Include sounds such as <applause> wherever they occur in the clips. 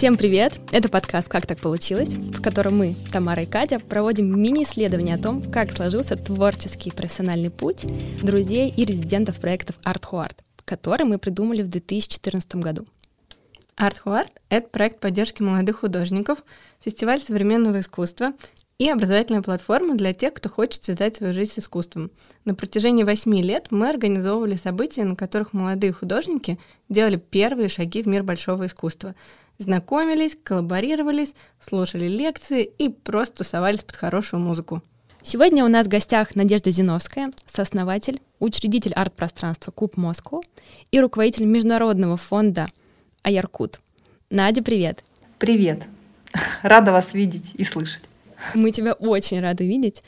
Всем привет! Это подкаст «Как так получилось?», в котором мы, Тамара и Катя, проводим мини-исследование о том, как сложился творческий и профессиональный путь друзей и резидентов проектов Art Huart, который мы придумали в 2014 году. Art Huart — это проект поддержки молодых художников, фестиваль современного искусства и образовательная платформа для тех, кто хочет связать свою жизнь с искусством. На протяжении восьми лет мы организовывали события, на которых молодые художники делали первые шаги в мир большого искусства — знакомились, коллаборировались, слушали лекции и просто тусовались под хорошую музыку. Сегодня у нас в гостях Надежда Зиновская, сооснователь, учредитель арт-пространства Куб Москву и руководитель международного фонда Аяркут. Надя, привет! Привет! Рада вас видеть и слышать. Мы тебя очень рады видеть.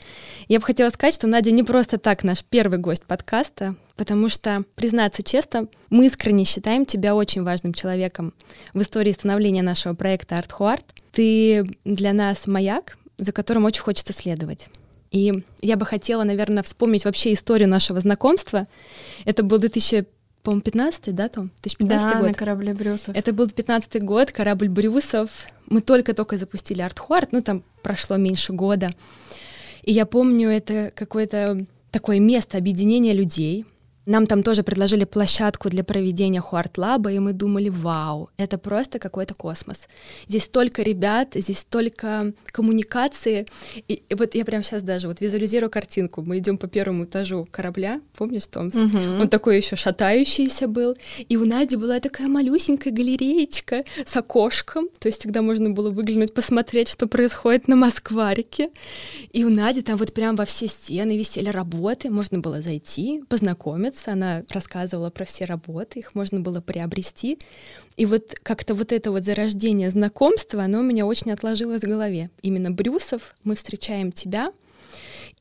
Я бы хотела сказать, что Надя не просто так наш первый гость подкаста, потому что, признаться честно, мы искренне считаем тебя очень важным человеком в истории становления нашего проекта Huart. Ты для нас маяк, за которым очень хочется следовать. И я бы хотела, наверное, вспомнить вообще историю нашего знакомства. Это был 2000 по-моему, 15 да, Том? 2015 да, год. на корабле Брюсов. Это был 15 год, корабль Брюсов. Мы только-только запустили Артхуарт, ну, там прошло меньше года. И я помню, это какое-то такое место объединения людей, нам там тоже предложили площадку для проведения Хуарт-лаба, и мы думали, вау, это просто какой-то космос. Здесь столько ребят, здесь столько коммуникации. И, и вот я прямо сейчас даже вот визуализирую картинку. Мы идем по первому этажу корабля, помнишь, Томс? Угу. Он такой еще шатающийся был. И у Нади была такая малюсенькая галереечка с окошком, то есть тогда можно было выглянуть, посмотреть, что происходит на Москварике. И у Нади там вот прям во все стены висели работы, можно было зайти, познакомиться, нравится, она рассказывала про все работы, их можно было приобрести. И вот как-то вот это вот зарождение знакомства, оно у меня очень отложилось в голове. Именно Брюсов, мы встречаем тебя,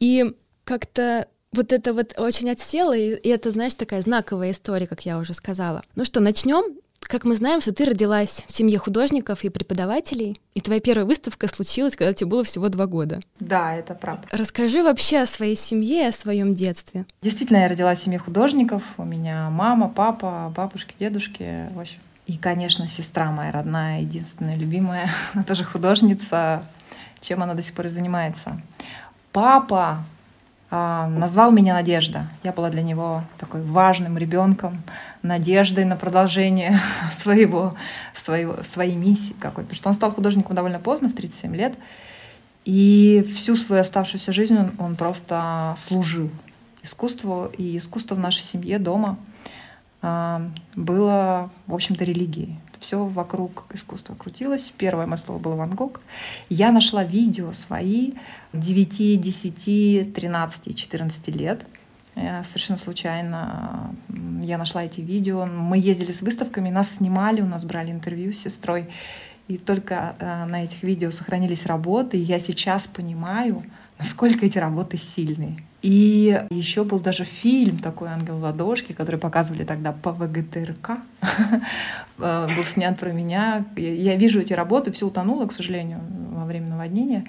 и как-то вот это вот очень отсело, и, и это, знаешь, такая знаковая история, как я уже сказала. Ну что, начнем? Как мы знаем, что ты родилась в семье художников и преподавателей, и твоя первая выставка случилась, когда тебе было всего два года. Да, это правда. Расскажи вообще о своей семье и о своем детстве. Действительно, я родилась в семье художников. У меня мама, папа, бабушки, дедушки, в общем. И, конечно, сестра моя родная, единственная, любимая. <laughs> Она тоже художница, чем она до сих пор и занимается. Папа назвал меня Надежда. Я была для него такой важным ребенком, надеждой на продолжение <laughs> своего, своего, своей миссии какой-то. Потому что он стал художником довольно поздно, в 37 лет. И всю свою оставшуюся жизнь он, он просто служил искусству. И искусство в нашей семье дома а, было, в общем-то, религией все вокруг искусства крутилось. Первое мое слово было Ван Гог. Я нашла видео свои 9, 10, 13 14 лет. Я совершенно случайно я нашла эти видео. Мы ездили с выставками, нас снимали, у нас брали интервью с сестрой. И только э, на этих видео сохранились работы. И я сейчас понимаю, насколько эти работы сильные. И еще был даже фильм такой «Ангел в ладошке», который показывали тогда по ВГТРК. <laughs> Э, был снят про меня. Я вижу эти работы, все утонуло, к сожалению, во время наводнения.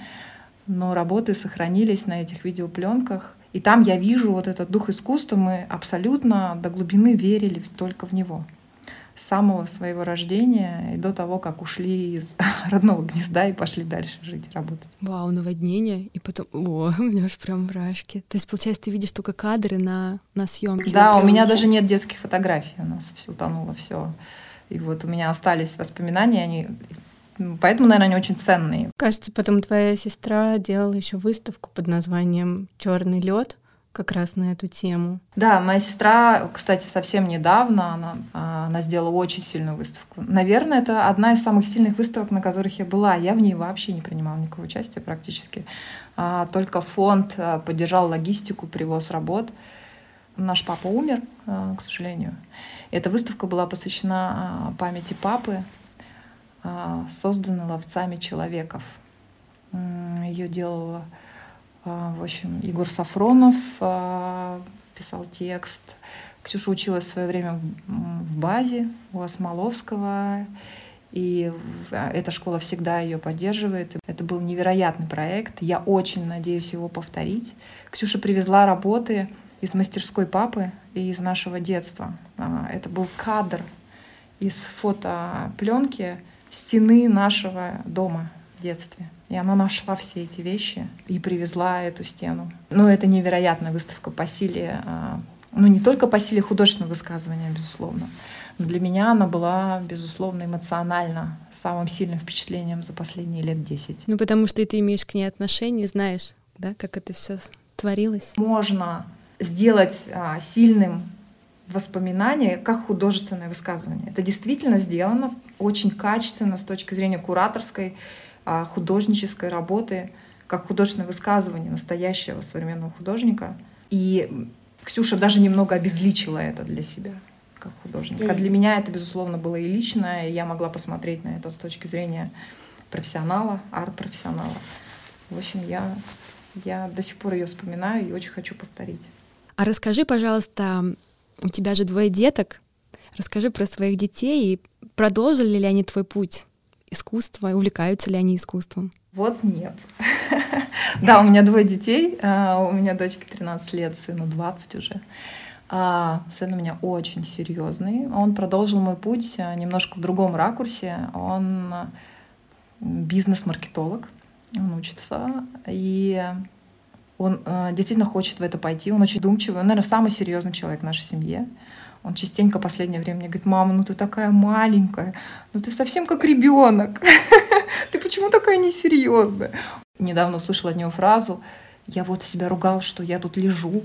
Но работы сохранились на этих видеопленках. И там я вижу вот этот дух искусства. Мы абсолютно до глубины верили только в него с самого своего рождения и до того, как ушли из <laughs> родного гнезда и пошли дальше жить, работать. Вау, наводнение, и потом, о, <laughs> у меня аж прям мурашки. То есть, получается, ты видишь только кадры на, на съемке? Да, у меня даже нет детских фотографий, у нас все утонуло, все. И вот у меня остались воспоминания, они Поэтому, наверное, они очень ценные. Кажется, потом твоя сестра делала еще выставку под названием Черный лед как раз на эту тему. Да, моя сестра, кстати, совсем недавно, она, а, она сделала очень сильную выставку. Наверное, это одна из самых сильных выставок, на которых я была. Я в ней вообще не принимала никакого участия практически. А, только фонд а, поддержал логистику, привоз работ. Наш папа умер, к сожалению. Эта выставка была посвящена памяти папы, созданной ловцами человеков. Ее делала в общем, Егор Сафронов а, писал текст. Ксюша училась в свое время в базе у Осмоловского, и а, эта школа всегда ее поддерживает. Это был невероятный проект. Я очень надеюсь его повторить. Ксюша привезла работы из мастерской папы и из нашего детства. Это был кадр из фотопленки стены нашего дома детстве. И она нашла все эти вещи и привезла эту стену. Ну, это невероятная выставка по силе, а, ну, не только по силе художественного высказывания, безусловно, но для меня она была, безусловно, эмоционально самым сильным впечатлением за последние лет десять. Ну, потому что ты имеешь к ней отношение, знаешь, да, как это все творилось. Можно сделать а, сильным воспоминание как художественное высказывание. Это действительно сделано очень качественно с точки зрения кураторской, художнической работы, как художественное высказывание настоящего современного художника. И Ксюша даже немного обезличила это для себя как художника. А для меня это, безусловно, было и личное, и я могла посмотреть на это с точки зрения профессионала, арт-профессионала. В общем, я, я до сих пор ее вспоминаю и очень хочу повторить. А расскажи, пожалуйста, у тебя же двое деток. Расскажи про своих детей и продолжили ли они твой путь искусства, увлекаются ли они искусством? Вот нет. <laughs> Да, у меня двое детей. А, у меня дочке 13 лет, сыну 20 уже. А, сын у меня очень серьезный. Он продолжил мой путь а, немножко в другом ракурсе. Он бизнес-маркетолог. Он учится. И он действительно хочет в это пойти. Он очень думчивый. Он, наверное, самый серьезный человек в нашей семье. Он частенько последнее время мне говорит, мама, ну ты такая маленькая, ну ты совсем как ребенок. <laughs> Ты почему такая несерьезная? Недавно услышала от него фразу, я вот себя ругал, что я тут лежу,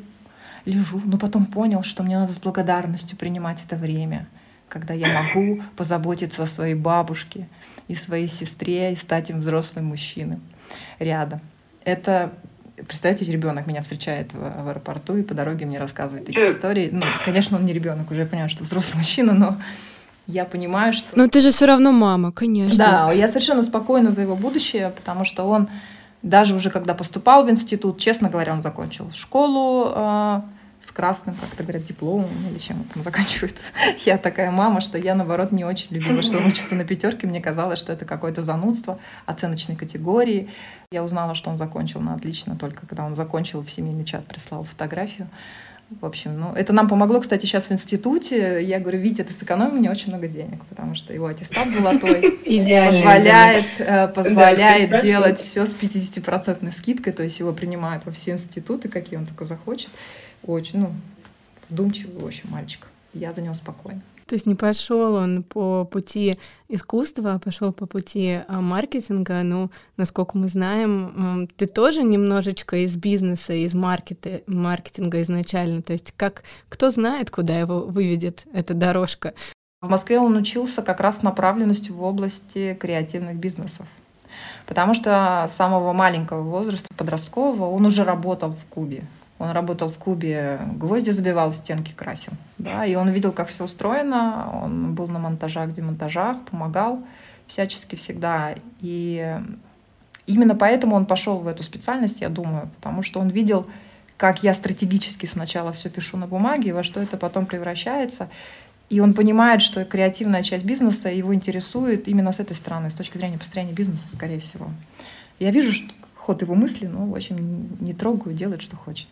лежу, но потом понял, что мне надо с благодарностью принимать это время, когда я могу позаботиться о своей бабушке и своей сестре и стать им взрослым мужчиной рядом. Это Представьте, ребенок меня встречает в, в аэропорту и по дороге мне рассказывает такие истории. Ну, конечно, он не ребенок, уже я понимаю, что взрослый мужчина, но я понимаю, что... Но ты же все равно мама, конечно. Да, я совершенно спокойна за его будущее, потому что он даже уже когда поступал в институт, честно говоря, он закончил школу, э, с красным, как то говорят, дипломом или чем там заканчивает. <laughs> Я такая мама, что я, наоборот, не очень любила, что он учится на пятерке. Мне казалось, что это какое-то занудство оценочной категории. Я узнала, что он закончил на отлично только когда он закончил в семейный чат, прислал фотографию. В общем, ну, это нам помогло, кстати, сейчас в институте. Я говорю, Витя, ты сэкономил мне очень много денег, потому что его аттестат золотой <laughs> позволяет, э, позволяет делать все с 50% скидкой, то есть его принимают во все институты, какие он только захочет очень, ну, вдумчивый, в общем, мальчик. Я за него спокойна. То есть не пошел он по пути искусства, а пошел по пути а, маркетинга. Ну, насколько мы знаем, ты тоже немножечко из бизнеса, из маркета, маркетинга изначально. То есть как кто знает, куда его выведет эта дорожка. В Москве он учился как раз направленностью в области креативных бизнесов. Потому что с самого маленького возраста, подросткового, он уже работал в Кубе. Он работал в клубе, гвозди забивал, стенки красил. Да, и он видел, как все устроено. Он был на монтажах, демонтажах, помогал всячески всегда. И именно поэтому он пошел в эту специальность, я думаю, потому что он видел, как я стратегически сначала все пишу на бумаге, во что это потом превращается. И он понимает, что креативная часть бизнеса его интересует именно с этой стороны, с точки зрения построения бизнеса, скорее всего. Я вижу, что ход его мысли, но, в общем, не трогаю, делает, что хочет.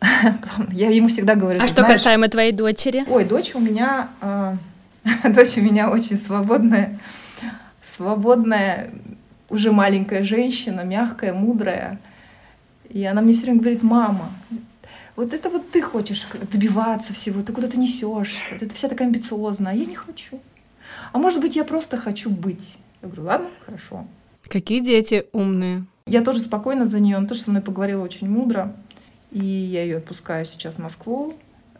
<laughs> Я ему всегда говорю. А что знаешь, касаемо твоей дочери? Ой, дочь у меня, э, <laughs> дочь у меня очень свободная, свободная, уже маленькая женщина, мягкая, мудрая. И она мне все время говорит, мама, вот это вот ты хочешь добиваться всего, ты куда-то несешь, ты вся такая амбициозная, а я не хочу. А может быть, я просто хочу быть. Я говорю, ладно, хорошо. Какие дети умные. Я тоже спокойно за нее, она тоже со мной поговорила очень мудро, и я ее отпускаю сейчас в Москву.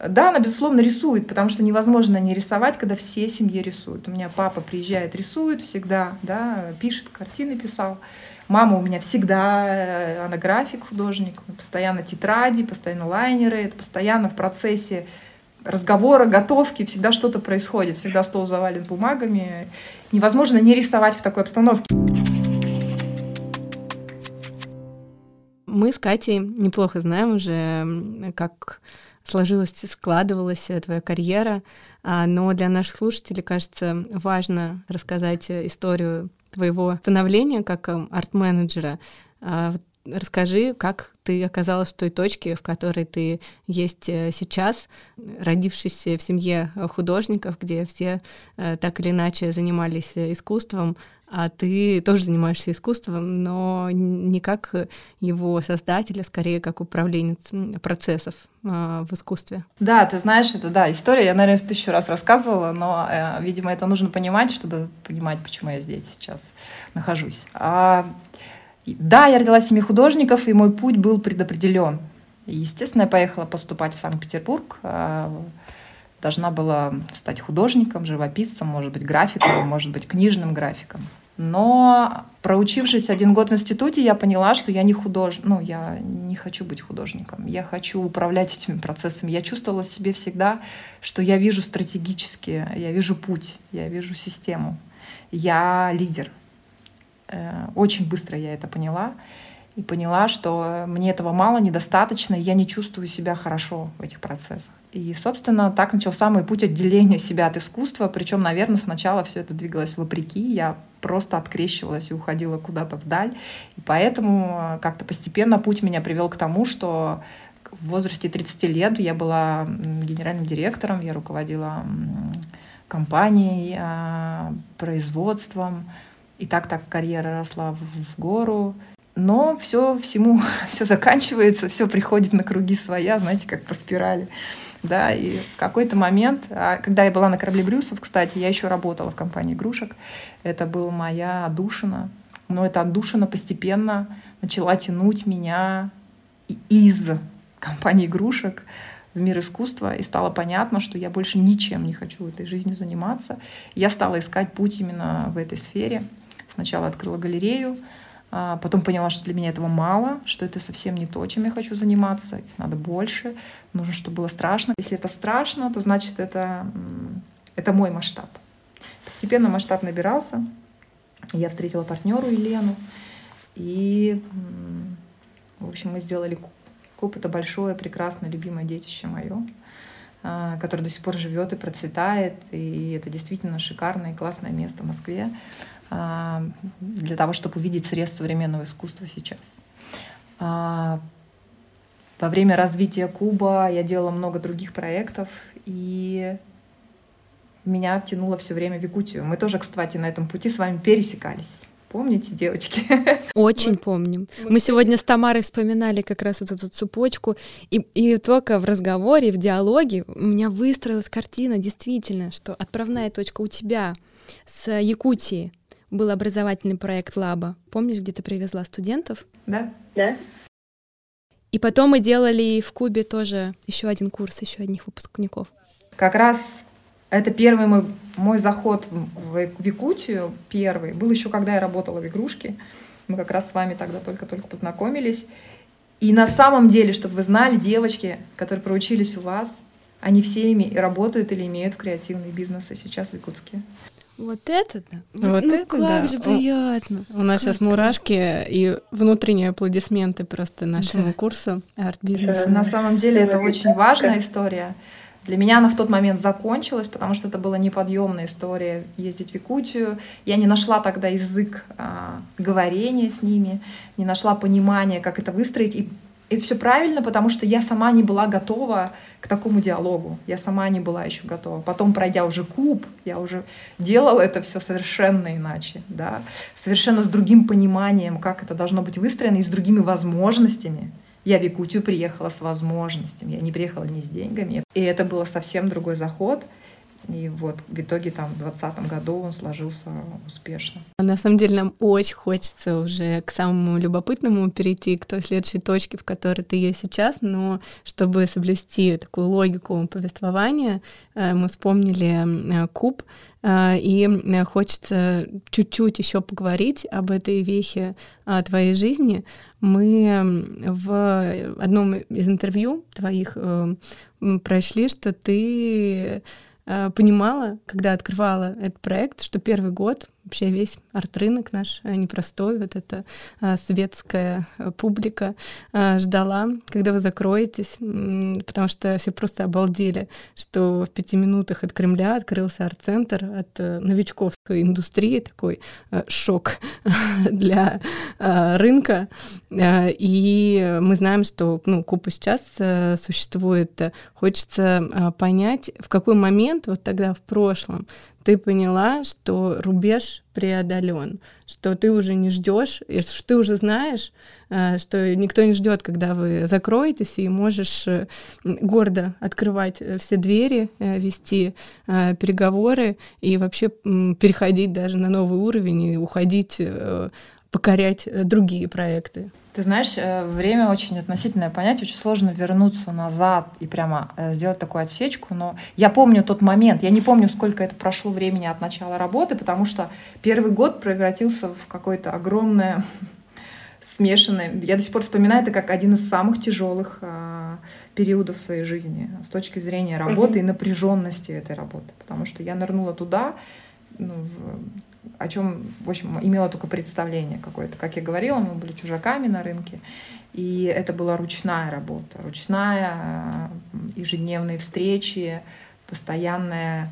Да, она, безусловно, рисует, потому что невозможно не рисовать, когда все семьи рисуют. У меня папа приезжает, рисует всегда, да, пишет, картины писал. Мама у меня всегда, э, она график, художник, постоянно тетради, постоянно лайнеры, это постоянно в процессе разговора, готовки, всегда что-то происходит, всегда стол завален бумагами. Невозможно не рисовать в такой обстановке. Мы с Катей неплохо знаем уже, как сложилась, складывалась твоя карьера, а, но для наших слушателей, кажется, важно рассказать историю твоего становления как эм, арт-менеджера. А, расскажи, как ты оказалась в той точке, в которой ты есть э, сейчас, родившись в семье художников, где все э, так или иначе занимались искусством, а ты тоже занимаешься искусством, но не как его создатель, а скорее как управленец процессов э, в искусстве. Да, ты знаешь, это да, история, я, наверное, тысячу раз рассказывала, но, э, видимо, это нужно понимать, чтобы понимать, почему я здесь сейчас нахожусь. А, да, я родилась в семье художников, и мой путь был предопределен. Естественно, я поехала поступать в Санкт-Петербург, а, должна была стать художником, живописцем, может быть, графиком, может быть, книжным графиком. Но проучившись один год в институте, я поняла, что я не художник, ну, я не хочу быть художником, я хочу управлять этими процессами. Я чувствовала в себе всегда, что я вижу стратегически, я вижу путь, я вижу систему, я лидер. Э, очень быстро я это поняла и поняла, что мне этого мало, недостаточно, и я не чувствую себя хорошо в этих процессах. И, собственно, так начался мой путь отделения себя от искусства. Причем, наверное, сначала все это двигалось вопреки. Я просто открещивалась и уходила куда-то вдаль. И поэтому э, как-то постепенно путь меня привел к тому, что в возрасте 30 лет я была генеральным директором, я руководила компанией, а, производством. И так так карьера росла в гору. Но все всему <laughs> все заканчивается, все приходит на круги своя, знаете, как по спирали да, и в какой-то момент, а, когда я была на корабле Брюсов, кстати, я еще работала в компании игрушек, это была моя отдушина, но эта отдушина постепенно начала тянуть меня из компании игрушек в мир искусства, и стало понятно, что я больше ничем не хочу в этой жизни заниматься. Я стала искать путь именно в этой сфере. Сначала открыла галерею, потом поняла, что для меня этого мало, что это совсем не то, чем я хочу заниматься. Надо больше. Нужно, чтобы было страшно. Если это страшно, то значит это, это мой масштаб. Постепенно масштаб набирался. Я встретила партнеру Елену. И, в общем, мы сделали куб. Это большое, прекрасное, любимое детище мое а, которое до сих пор живет и процветает. И это действительно шикарное и классное место в Москве. А, для того, чтобы увидеть срез современного искусства сейчас. А, во время развития Куба я делала много других проектов, и меня тянуло все время в Якутию. Мы тоже, кстати, на этом пути с вами пересекались. Помните, девочки? <laughs> Очень помним. Мы сегодня с Тамарой вспоминали как раз вот эту цепочку, и, и только в разговоре, в диалоге у меня выстроилась картина, действительно, что отправная точка у тебя с Якутии, был образовательный проект Лаба. Помнишь, где ты привезла студентов? Да. Да. И потом мы делали в Кубе тоже еще один курс, еще одних выпускников. Как раз это первый мой, мой заход в, в Якутию, первый. Был еще, когда я работала в игрушке. Мы как раз с вами тогда только-только познакомились. И на самом деле, чтобы вы знали, девочки, которые проучились у вас, они все ими работают или имеют креативные бизнесы сейчас в Якутске. Вот это да. Вот ну, это как да. же приятно. У, у нас как сейчас мурашки и внутренние аплодисменты просто нашему да. курсу арт-бизнеса. На самом деле это очень важная история. Для меня она в тот момент закончилась, потому что это была неподъемная история ездить в Якутию. Я не нашла тогда язык а, говорения с ними, не нашла понимания, как это выстроить. И это все правильно, потому что я сама не была готова к такому диалогу. Я сама не была еще готова. Потом, пройдя уже куб, я уже делала это все совершенно иначе, да, совершенно с другим пониманием, как это должно быть выстроено, и с другими возможностями. Я в Якутию приехала с возможностями, я не приехала ни с деньгами. И это был совсем другой заход. И вот в итоге там в 2020 году он сложился успешно. На самом деле нам очень хочется уже к самому любопытному перейти, к той следующей точке, в которой ты есть сейчас, но чтобы соблюсти такую логику повествования, э, мы вспомнили э, куб, э, и хочется чуть-чуть еще поговорить об этой вехе твоей жизни. Мы в одном из интервью твоих прошли, что ты понимала, когда открывала этот проект, что первый год вообще весь арт-рынок наш э, непростой, вот эта а, светская э, публика а, ждала, когда вы закроетесь, потому что все просто обалдели, что в пяти минутах от Кремля открылся арт-центр от э, новичковской индустрии, такой шок <laughs> для рынка. И мы знаем, что ну, Купа сейчас существует. Хочется понять, в какой момент вот тогда в прошлом ты поняла, что рубеж преодолен, что ты уже не ждешь, и что ты уже знаешь, э, что никто не ждет, когда вы закроетесь, и можешь э, гордо открывать э, все двери, вести переговоры и вообще переходить даже на новый уровень и уходить, покорять другие проекты. Ты знаешь, э, время очень относительное понятие, очень сложно вернуться назад и прямо э, сделать такую отсечку, но я помню тот момент, я не помню, сколько это прошло времени от начала работы, потому что первый год превратился в какое-то огромное <laughs> смешанное. Я до сих пор вспоминаю это как один из самых тяжелых а, периодов своей жизни с точки зрения работы mm-hmm. и напряженности этой работы, потому что я нырнула туда, ну, в, о чем, в общем, имела только представление какое-то. Как я говорила, мы были чужаками на рынке, и это была ручная работа, ручная, ежедневные встречи, постоянная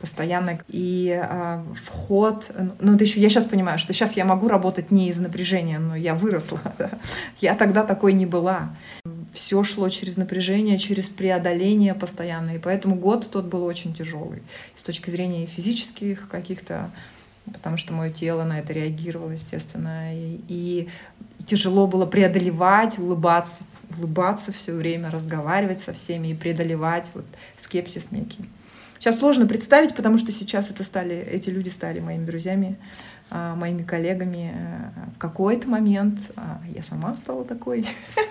постоянно и э, вход ну это еще я сейчас понимаю что сейчас я могу работать не из напряжения но я выросла <laughs> да? я тогда такой не была все шло через напряжение через преодоление постоянно и поэтому год тот был очень тяжелый с точки зрения физических каких-то потому что мое тело на это реагировало, естественно, и, и тяжело было преодолевать, улыбаться, улыбаться все время, разговаривать со всеми и преодолевать вот скепсис некий. Сейчас сложно представить, потому что сейчас это стали, эти люди стали моими друзьями, моими коллегами. Э, в какой-то момент а, я сама стала такой.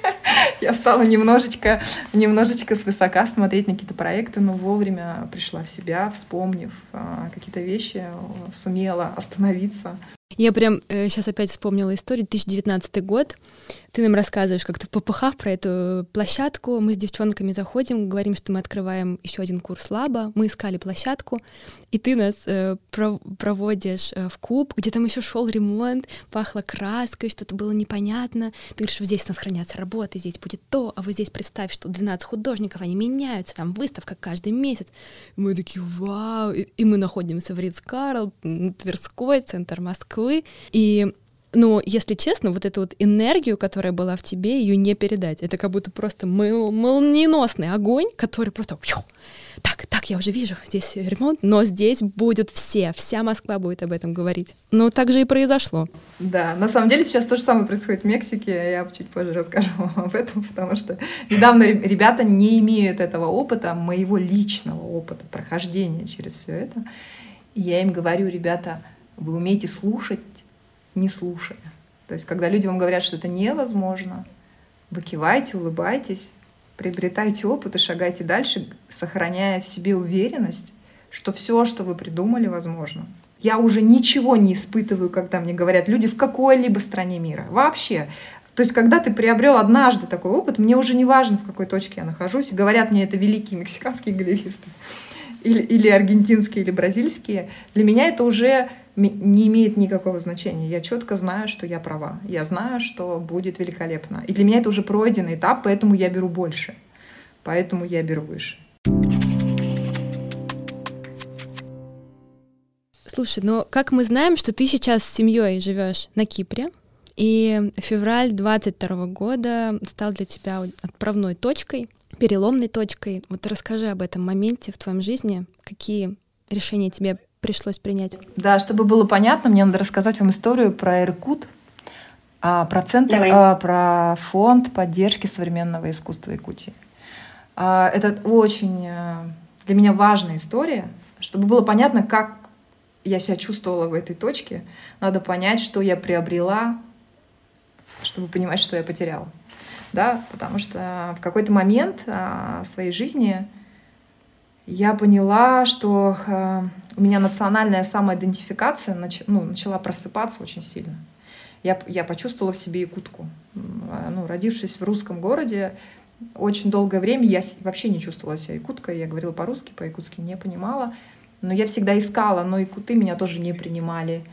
<laughs> я стала немножечко, немножечко свысока смотреть на какие-то проекты, но вовремя пришла в себя, вспомнив а, какие-то вещи, сумела остановиться. Я прям э, сейчас опять вспомнила историю, 2019 год. Ты нам рассказываешь как-то в попыхах про эту площадку. Мы с девчонками заходим, говорим, что мы открываем еще один курс лаба. Мы искали площадку, и ты нас э, про проводишь э, в клуб, где там еще шел ремонт, пахло краской, что-то было непонятно. Ты говоришь, что здесь у нас хранятся работы, здесь будет то, а вот здесь представь, что 12 художников, они меняются, там выставка каждый месяц. И мы такие, вау! И, и мы находимся в Ридс Карл, Тверской, центр Москвы. И но, если честно, вот эту вот энергию, которая была в тебе, ее не передать. Это как будто просто мол молниеносный огонь, который просто... Так, так, я уже вижу, здесь ремонт, но здесь будут все, вся Москва будет об этом говорить. Ну, так же и произошло. Да, на самом деле сейчас то же самое происходит в Мексике, я чуть позже расскажу <laughs> об этом, потому что недавно ребята не имеют этого опыта, моего личного опыта, прохождения через все это. И я им говорю, ребята, вы умеете слушать не слушая. То есть, когда люди вам говорят, что это невозможно, вы кивайте, улыбайтесь, приобретайте опыт и шагайте дальше, сохраняя в себе уверенность, что все, что вы придумали, возможно. Я уже ничего не испытываю, когда мне говорят люди в какой-либо стране мира. Вообще. То есть, когда ты приобрел однажды такой опыт, мне уже не важно, в какой точке я нахожусь. Говорят мне это великие мексиканские галеристы или, или аргентинские, или бразильские. Для меня это уже не имеет никакого значения. Я четко знаю, что я права. Я знаю, что будет великолепно. И для меня это уже пройденный этап, поэтому я беру больше. Поэтому я беру выше. Слушай, но как мы знаем, что ты сейчас с семьей живешь на Кипре, и февраль 22 года стал для тебя отправной точкой, переломной точкой. Вот расскажи об этом моменте в твоем жизни, какие решения тебе пришлось принять? Да, чтобы было понятно, мне надо рассказать вам историю про Иркут, а, про центр, а, про фонд поддержки современного искусства Якутии. А, это очень а, для меня важная история, чтобы было понятно, как я себя чувствовала в этой точке. Надо понять, что я приобрела, чтобы понимать, что я потеряла. Да, потому что в какой-то момент а, своей жизни я поняла, что у меня национальная самоидентификация нач, ну, начала просыпаться очень сильно. Я, я почувствовала в себе якутку. Ну, родившись в русском городе, очень долгое время я вообще не чувствовала себя якуткой. Я говорила по-русски, по-якутски не понимала. Но я всегда искала, но и куты меня тоже не принимали а,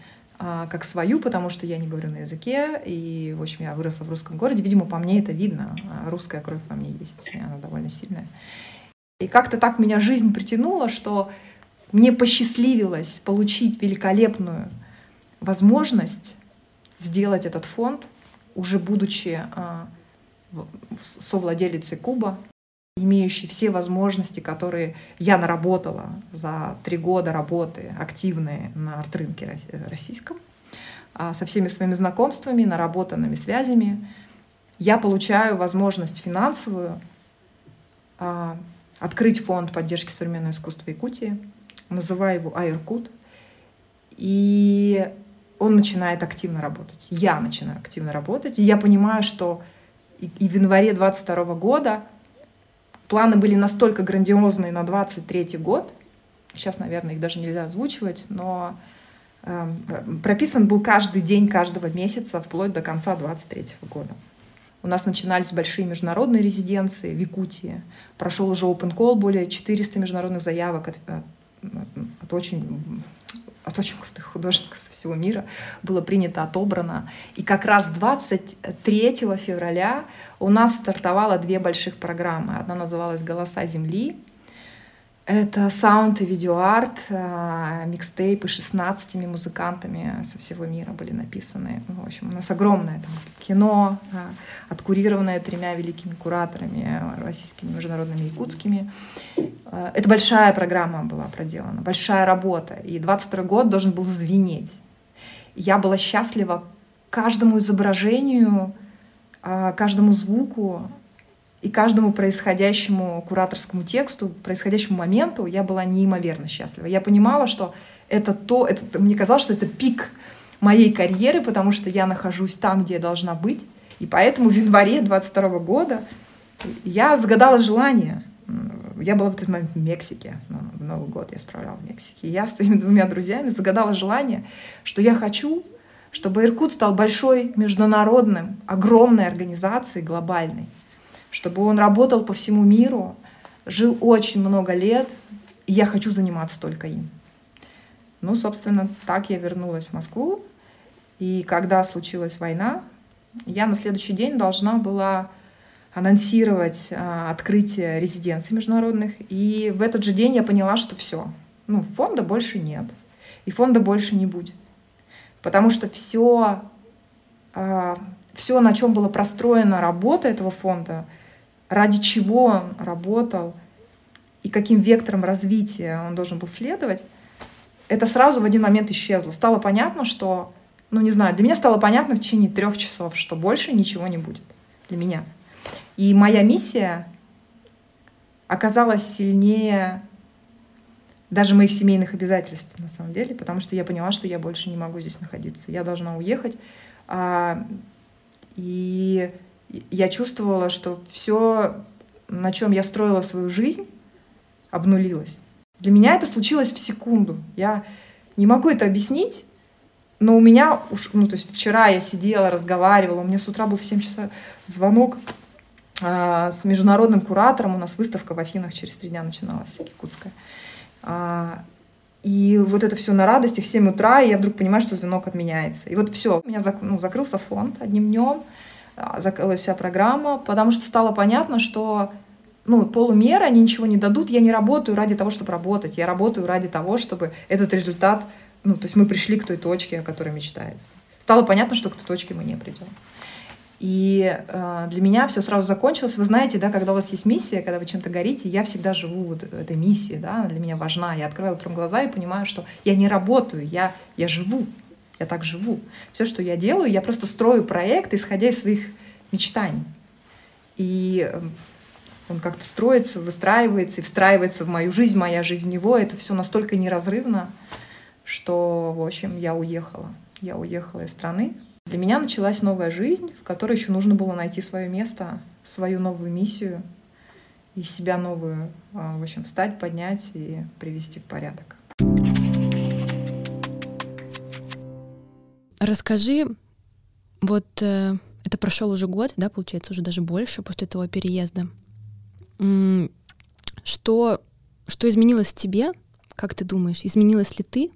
как свою, потому что я не говорю на языке, и, в общем, я выросла в русском городе. Видимо, по мне это видно. А русская кровь во мне есть, она довольно сильная. И как-то так меня жизнь притянула, что мне посчастливилось получить великолепную возможность сделать этот фонд, уже будучи а, совладелицей Куба, имеющий все возможности, которые я наработала за три года работы активные на арт-рынке российском, а, со всеми своими знакомствами, наработанными связями, я получаю возможность финансовую а, открыть фонд поддержки современного искусства Якутии, называю его Айркут, и он начинает активно работать. Я начинаю активно работать, и я понимаю, что и в январе 22 года Планы были настолько грандиозные на 23 год, сейчас, наверное, их даже нельзя озвучивать, но э, прописан был каждый день каждого месяца вплоть до конца 23 года. У нас начинались большие международные резиденции в Якутии. Прошел уже open call, более 400 международных заявок от, от, от очень от очень крутых художников со всего мира было принято, отобрано. И как раз 23 февраля у нас стартовало две больших программы. Одна называлась «Голоса Земли», это саунд и видеоарт, а, микстейпы 16 музыкантами со всего мира были написаны. Ну, в общем, у нас огромное там, кино, а, откурированное тремя великими кураторами, российскими, международными, якутскими. А, это большая программа была проделана, большая работа. И 22 год должен был звенеть. Я была счастлива каждому изображению, каждому звуку, и каждому происходящему кураторскому тексту, происходящему моменту я была неимоверно счастлива. Я понимала, что это то, это, мне казалось, что это пик моей карьеры, потому что я нахожусь там, где я должна быть. И поэтому в январе 22 года я загадала желание. Я была в этот момент в Мексике, ну, в Новый год я справляла в Мексике. Я с своими двумя друзьями загадала желание, что я хочу, чтобы Иркут стал большой, международным, огромной организацией, глобальной чтобы он работал по всему миру, жил очень много лет, и я хочу заниматься только им. Ну, собственно, так я вернулась в Москву, и когда случилась война, я на следующий день должна была анонсировать а, открытие резиденций международных, и в этот же день я поняла, что все, ну, фонда больше нет, и фонда больше не будет, потому что все, а, все, на чем была простроена работа этого фонда, ради чего он работал и каким вектором развития он должен был следовать, это сразу в один момент исчезло. Стало понятно, что, ну не знаю, для меня стало понятно в течение трех часов, что больше ничего не будет для меня. И моя миссия оказалась сильнее даже моих семейных обязательств, на самом деле, потому что я поняла, что я больше не могу здесь находиться. Я должна уехать. А, и я чувствовала, что все, на чем я строила свою жизнь, обнулилось. Для меня это случилось в секунду. Я не могу это объяснить, но у меня, ну, то есть вчера я сидела, разговаривала, у меня с утра был в 7 часов звонок а, с международным куратором, у нас выставка в Афинах через три дня начиналась, якутская. А, и вот это все на радости в 7 утра, и я вдруг понимаю, что звонок отменяется. И вот все, у меня зак, ну, закрылся фонд одним днем, закрылась вся программа, потому что стало понятно, что ну, полумеры, они ничего не дадут. Я не работаю ради того, чтобы работать. Я работаю ради того, чтобы этот результат... Ну, то есть мы пришли к той точке, о которой мечтается. Стало понятно, что к той точке мы не придем. И э, для меня все сразу закончилось. Вы знаете, да, когда у вас есть миссия, когда вы чем-то горите, я всегда живу вот этой миссией, да, она для меня важна. Я открываю утром глаза и понимаю, что я не работаю, я, я живу я так живу. Все, что я делаю, я просто строю проект, исходя из своих мечтаний. И эм, он как-то строится, выстраивается и встраивается в мою жизнь, моя жизнь в него. Это все настолько неразрывно, что, в общем, я уехала. Я уехала из страны. Для меня началась новая жизнь, в которой еще нужно было найти свое место, свою новую миссию и себя новую, а, в общем, встать, поднять и привести в порядок. Расскажи, вот э, это прошел уже год, да, получается, уже даже больше после того переезда. Что, что изменилось в тебе Как ты думаешь, изменилась ли ты?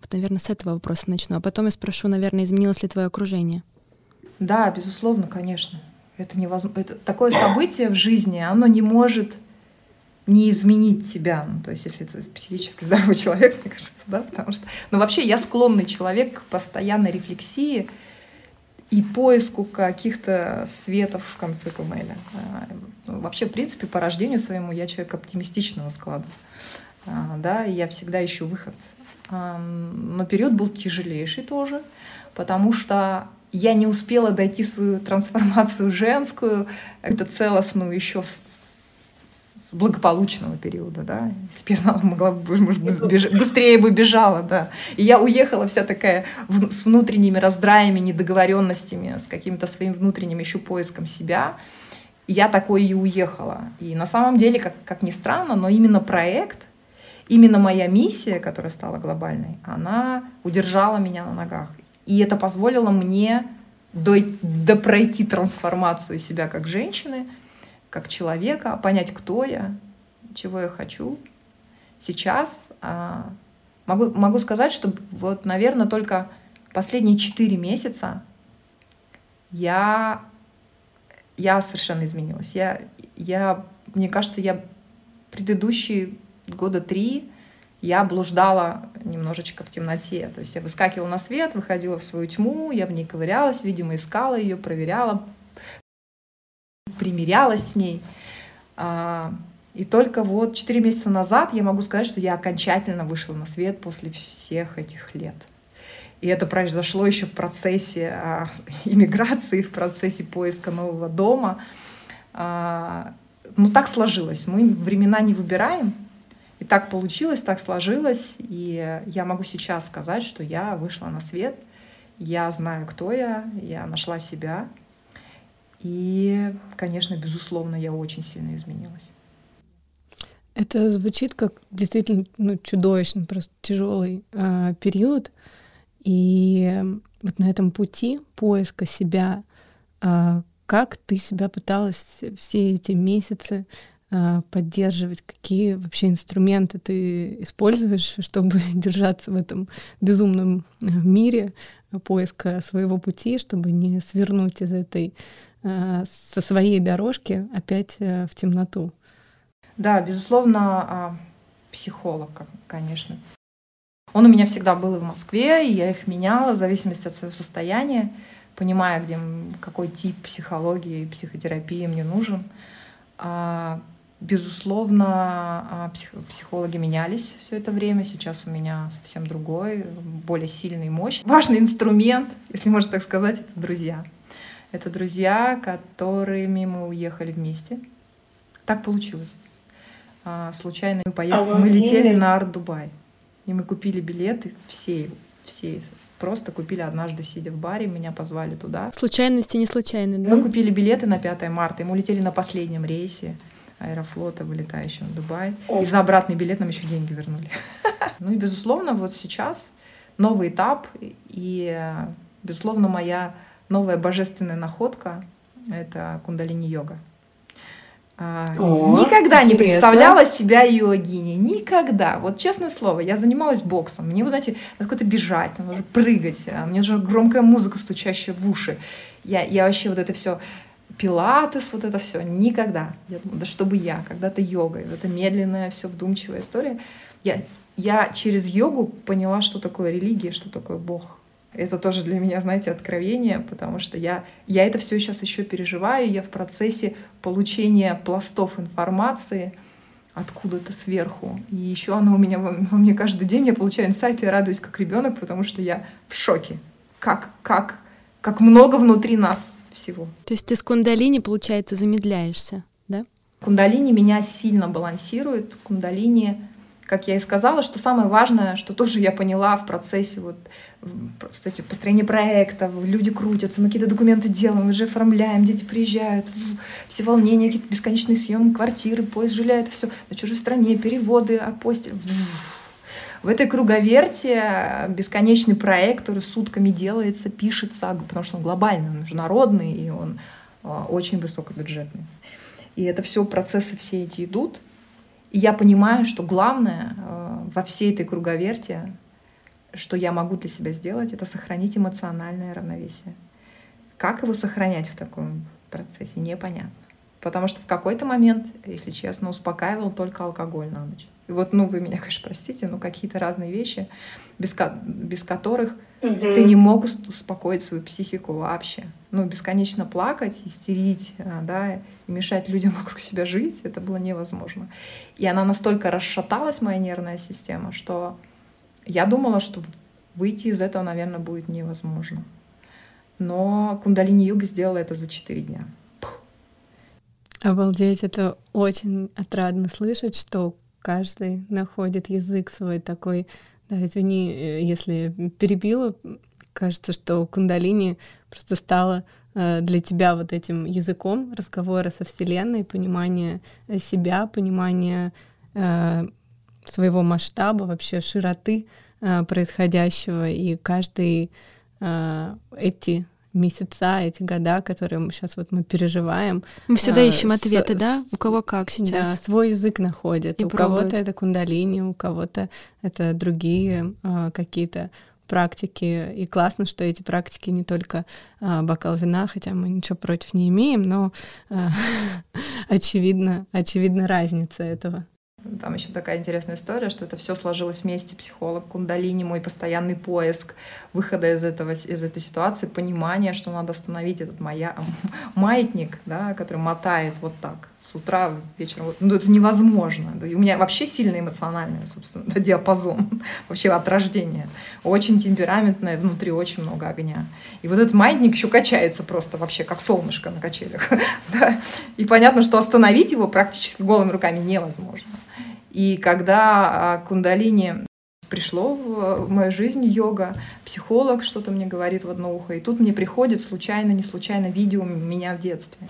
Вот, наверное, с этого вопроса начну, а потом я спрошу, наверное, изменилось ли твое окружение? Да, безусловно, конечно. Это невозможно. Это такое событие в жизни, оно не может не изменить тебя. Ну, то есть, если ты психически <laughs> здоровый человек, мне кажется, да, потому что... Но вообще я склонный человек к постоянной рефлексии и поиску каких-то светов в конце туннеля. А, ну, вообще, в принципе, по рождению своему я человек оптимистичного склада. А, да, и я всегда ищу выход. А, но период был тяжелейший тоже, потому что я не успела дойти свою трансформацию женскую, это целостную еще благополучного периода, да. Если бы я знала, могла бы, может быть, беж... быстрее бы бежала, да. И я уехала вся такая в... с внутренними раздраями, недоговоренностями, с каким-то своим внутренним еще поиском себя. И я такой и уехала. И на самом деле, как, как ни странно, но именно проект, именно моя миссия, которая стала глобальной, она удержала меня на ногах. И это позволило мне до, до пройти трансформацию себя как женщины — как человека, понять, кто я, чего я хочу. Сейчас а, могу, могу сказать, что вот, наверное, только последние четыре месяца я, я совершенно изменилась. Я, я, мне кажется, я предыдущие года три я блуждала немножечко в темноте. То есть я выскакивала на свет, выходила в свою тьму, я в ней ковырялась, видимо, искала ее, проверяла, примирялась с ней. А, и только вот 4 месяца назад я могу сказать, что я окончательно вышла на свет после всех этих лет. И это произошло еще в процессе а, <laughs> иммиграции, в процессе поиска нового дома. А, ну, так сложилось. Мы времена не выбираем. И так получилось, так сложилось. И я могу сейчас сказать, что я вышла на свет. Я знаю, кто я. Я нашла себя. И, конечно, безусловно, я очень сильно изменилась. Это звучит как действительно ну, чудовищно, просто тяжелый э, период. И вот на этом пути поиска себя, э, как ты себя пыталась все эти месяцы поддерживать, какие вообще инструменты ты используешь, чтобы <laughs> держаться в этом безумном мире поиска своего пути, чтобы не свернуть из этой Э, со своей дорожки опять э, в темноту. Да, безусловно, а, психолог, конечно. Он у меня всегда был и в Москве, и я их меняла в зависимости от своего состояния, понимая, где, какой тип психологии и психотерапии мне нужен. Безусловно, а, псих, психологи менялись все это время. Сейчас у меня совсем другой, более сильный, мощный. Важный инструмент, если можно так сказать, это друзья. Это друзья, которыми мы уехали вместе. Так получилось. А, случайно мы поехали. Мы летели на Art Dubai. И мы купили билеты все, все просто купили однажды, сидя в баре, меня позвали туда. Случайности не случайны, да? Мы купили билеты на 5 марта, и мы улетели на последнем рейсе Аэрофлота, вылетающего в Дубай. И за обратный билет нам еще деньги вернули. <laughs> Ну и, безусловно, вот сейчас новый этап, и, безусловно, моя новая божественная находка — это кундалини-йога. А, О, Никогда интересно. не представляла себя йогиней. Никогда. Вот честное слово, я занималась боксом. Мне, вы знаете, надо куда-то бежать, надо уже прыгать. А мне же громкая музыка, стучащая в уши. Я, я вообще вот это все пилатес, вот это все, никогда. Я думаю, да чтобы я, когда-то йога, это медленная, все вдумчивая история. Я, я через йогу поняла, что такое религия, что такое Бог. Это тоже для меня, знаете, откровение, потому что я, я это все сейчас еще переживаю, я в процессе получения пластов информации откуда-то сверху. И еще она у меня во, мне каждый день, я получаю инсайты и радуюсь как ребенок, потому что я в шоке. Как, как, как много внутри нас всего. То есть ты с кундалини, получается, замедляешься, да? Кундалини меня сильно балансирует. Кундалини как я и сказала, что самое важное, что тоже я поняла в процессе вот, кстати, построения проекта, люди крутятся, мы какие-то документы делаем, уже оформляем, дети приезжают, все волнения, какие-то бесконечные съемы квартиры, поезд жилья, это все на чужой стране, переводы, апостиль. В этой круговерте бесконечный проект, который сутками делается, пишется, потому что он глобальный, он международный, и он а, очень высокобюджетный. И это все процессы все эти идут, И я понимаю, что главное э, во всей этой круговерте, что я могу для себя сделать, это сохранить эмоциональное равновесие. Как его сохранять в таком процессе, непонятно. Потому что в какой-то момент, если честно, успокаивал только алкоголь на ночь. И вот, ну, вы меня, конечно, простите, но какие-то разные вещи, без, ко- без которых угу. ты не мог успокоить свою психику вообще. Ну, бесконечно плакать, истерить, а, да, и мешать людям <laughs> вокруг себя жить, это было невозможно. И она настолько расшаталась, моя нервная система, что я думала, что выйти из этого, наверное, будет невозможно. Но кундалини-йога сделала это за 4 дня. Обалдеть, это очень отрадно слышать, что каждый находит язык свой такой. Да, извини, э, если перебила, кажется, что кундалини просто стала э, для тебя вот этим языком разговора со Вселенной, понимания себя, понимания э, своего масштаба, вообще широты происходящего, и каждый эти месяца, эти года, которые мы сейчас вот мы переживаем. Мы всегда а, ищем ответы, с, да? У кого как сейчас? Да, свой язык находит. И у кого-то это кундалини, у кого-то это другие а, какие-то практики. И классно, что эти практики не только а, бокал вина, хотя мы ничего против не имеем, но а, <laughs> очевидно, очевидна разница этого. Там еще такая интересная история, что это все сложилось вместе. Психолог, кундалини, мой постоянный поиск выхода из, этого, из этой ситуации, понимание, что надо остановить этот моя, маятник, да, который мотает вот так с утра, вечером. Ну, это невозможно. И у меня вообще сильно эмоциональный, собственно, <laughs> диапазон. <laughs> вообще от рождения. Очень темпераментная, внутри очень много огня. И вот этот маятник еще качается просто вообще, как солнышко на качелях. <laughs> да? И понятно, что остановить его практически голыми руками невозможно. И когда а, кундалини пришло в мою жизнь йога, психолог что-то мне говорит в одно ухо, и тут мне приходит случайно, не случайно видео меня в детстве.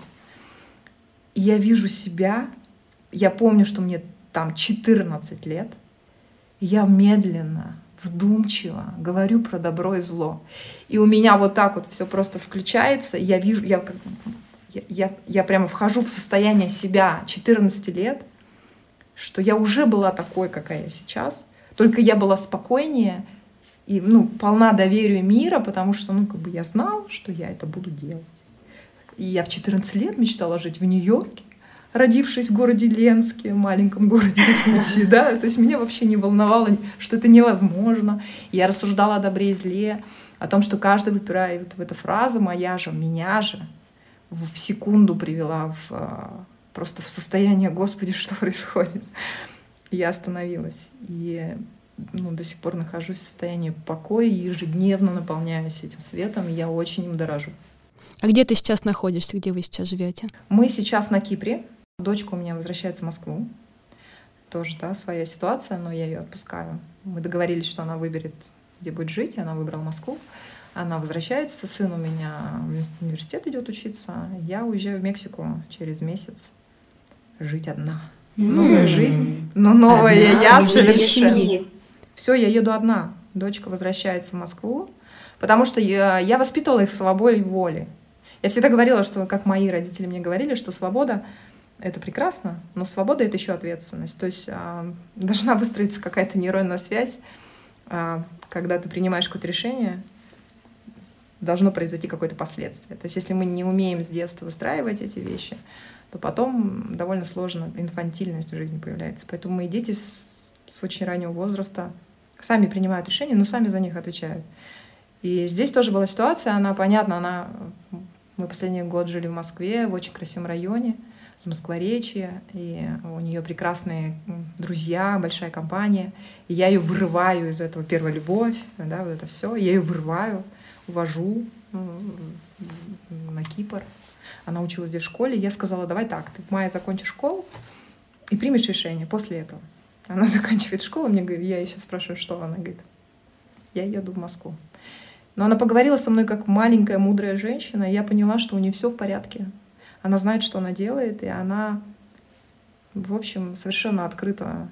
И я вижу себя, я помню, что мне там 14 лет, и я медленно, вдумчиво говорю про добро и зло. И у меня вот так вот все просто включается, и я вижу, я, я, я, прямо вхожу в состояние себя 14 лет — что я уже была такой, какая я сейчас, только я была спокойнее и ну, полна доверия мира, потому что ну, как бы я знала, что я это буду делать. И я в 14 лет мечтала жить в Нью-Йорке, родившись в городе Ленске, маленьком городе Якутии, да, то есть меня вообще не волновало, что это невозможно. Я рассуждала о добре и зле, о том, что каждый выпирает в эту фразу «моя же», «меня же» в секунду привела в а, просто в состояние «Господи, что происходит?» Я остановилась. И ну, до сих пор нахожусь в состоянии покоя и ежедневно наполняюсь этим светом, и я очень им дорожу. А где ты сейчас находишься, где вы сейчас живете? Мы сейчас на Кипре. Дочка у меня возвращается в Москву. Тоже, да, своя ситуация, но я ее отпускаю. Мы договорились, что она выберет, где будет жить, и она выбрала Москву. Она возвращается, сын у меня в университет идет учиться. Я уезжаю в Мексику через месяц жить одна. Новая жизнь, но новая я совершенно. Все, я еду одна. Дочка возвращается в Москву, потому что я, я воспитывала их свободой воли. Я всегда говорила, что, как мои родители мне говорили, что свобода — это прекрасно, но свобода — это еще ответственность. То есть а, <laughs> должна выстроиться какая-то нейронная связь, а, когда ты принимаешь какое-то решение, должно произойти какое-то последствие. То есть если мы не умеем с детства выстраивать эти вещи, то потом довольно сложно, инфантильность в жизни появляется. Поэтому мои дети с, с очень раннего возраста сами принимают решения, но сами за них отвечают. И здесь тоже была ситуация, она, понятно, она... Мы последний год жили в Москве, в очень красивом районе, с Москворечья, и у нее прекрасные друзья, большая компания. И я ее вырываю из этого первая любовь, да, вот это все. Я ее вырываю, увожу на Кипр, она училась здесь в школе, я сказала, давай так, ты в мае закончишь школу и примешь решение после этого. Она <laughs> заканчивает школу, мне говорит, я сейчас спрашиваю, что она говорит. Я еду в Москву. Но она поговорила со мной как маленькая мудрая женщина, и я поняла, что у нее все в порядке. Она знает, что она делает, и она, в общем, совершенно открыто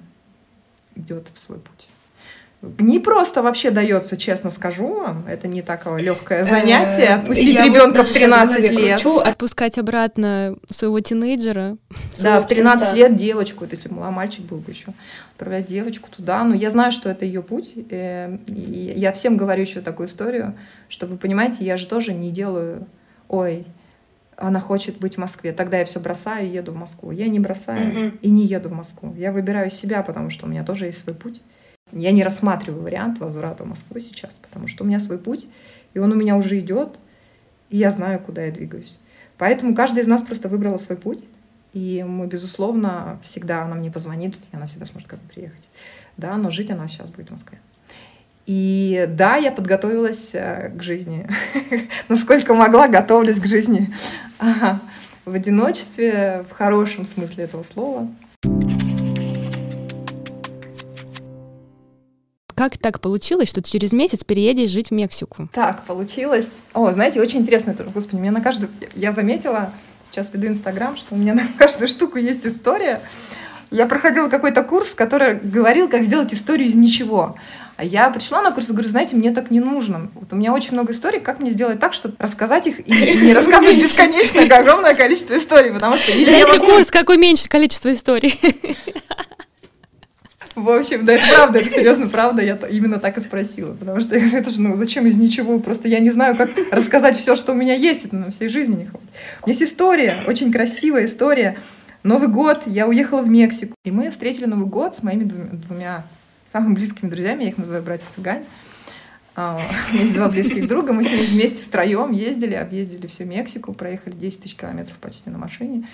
идет в свой путь. Не просто вообще дается, честно скажу вам. Это не такое легкое занятие. Э, Отпустить ребенка в 13 лет. Хочу отпускать обратно своего тинейджера. Да, в 13 лет девочку, это мальчик был бы еще, отправлять девочку туда. Но я знаю, что это ее путь. Э, и я всем говорю еще такую историю, что вы понимаете, я же тоже не делаю, ой, она хочет быть в Москве. Тогда я все бросаю и еду в Москву. Я не бросаю и не еду в Москву. Я выбираю себя, потому что у меня тоже есть свой путь. Я не рассматриваю вариант возврата в Москву сейчас, потому что у меня свой путь, и он у меня уже идет, и я знаю, куда я двигаюсь. Поэтому каждая из нас просто выбрала свой путь, и мы, безусловно, всегда она мне позвонит, и она всегда сможет как бы приехать. Да, но жить она сейчас будет в Москве. И да, я подготовилась э, к жизни. <laughs> Насколько могла, готовлюсь к жизни. В одиночестве, в хорошем смысле этого слова. Как так получилось, что ты через месяц переедешь жить в Мексику? Так, получилось. О, знаете, очень интересно это. Господи, мне на каждую... Я заметила, сейчас веду Инстаграм, что у меня <laughs> на каждую штуку есть история. Я проходила какой-то курс, который говорил, как сделать историю из ничего. А я пришла на курс и говорю, знаете, мне так не нужно. Вот у меня очень много историй, как мне сделать так, чтобы рассказать их и, не рассказывать бесконечное огромное количество историй, потому что... Или могу... курс, как уменьшить количество историй. <laughs> В общем, да, это правда, это серьезно правда, я именно так и спросила, потому что я говорю, это же, ну, зачем из ничего, просто я не знаю, как рассказать все, что у меня есть, это на всей жизни не хватит. У меня есть история, очень красивая история. Новый год, я уехала в Мексику, и мы встретили Новый год с моими двумя, самыми близкими друзьями, я их называю братья цыгане. Uh, у меня есть два близких друга, мы с ними вместе втроем ездили, объездили всю Мексику, проехали 10 тысяч километров почти на машине.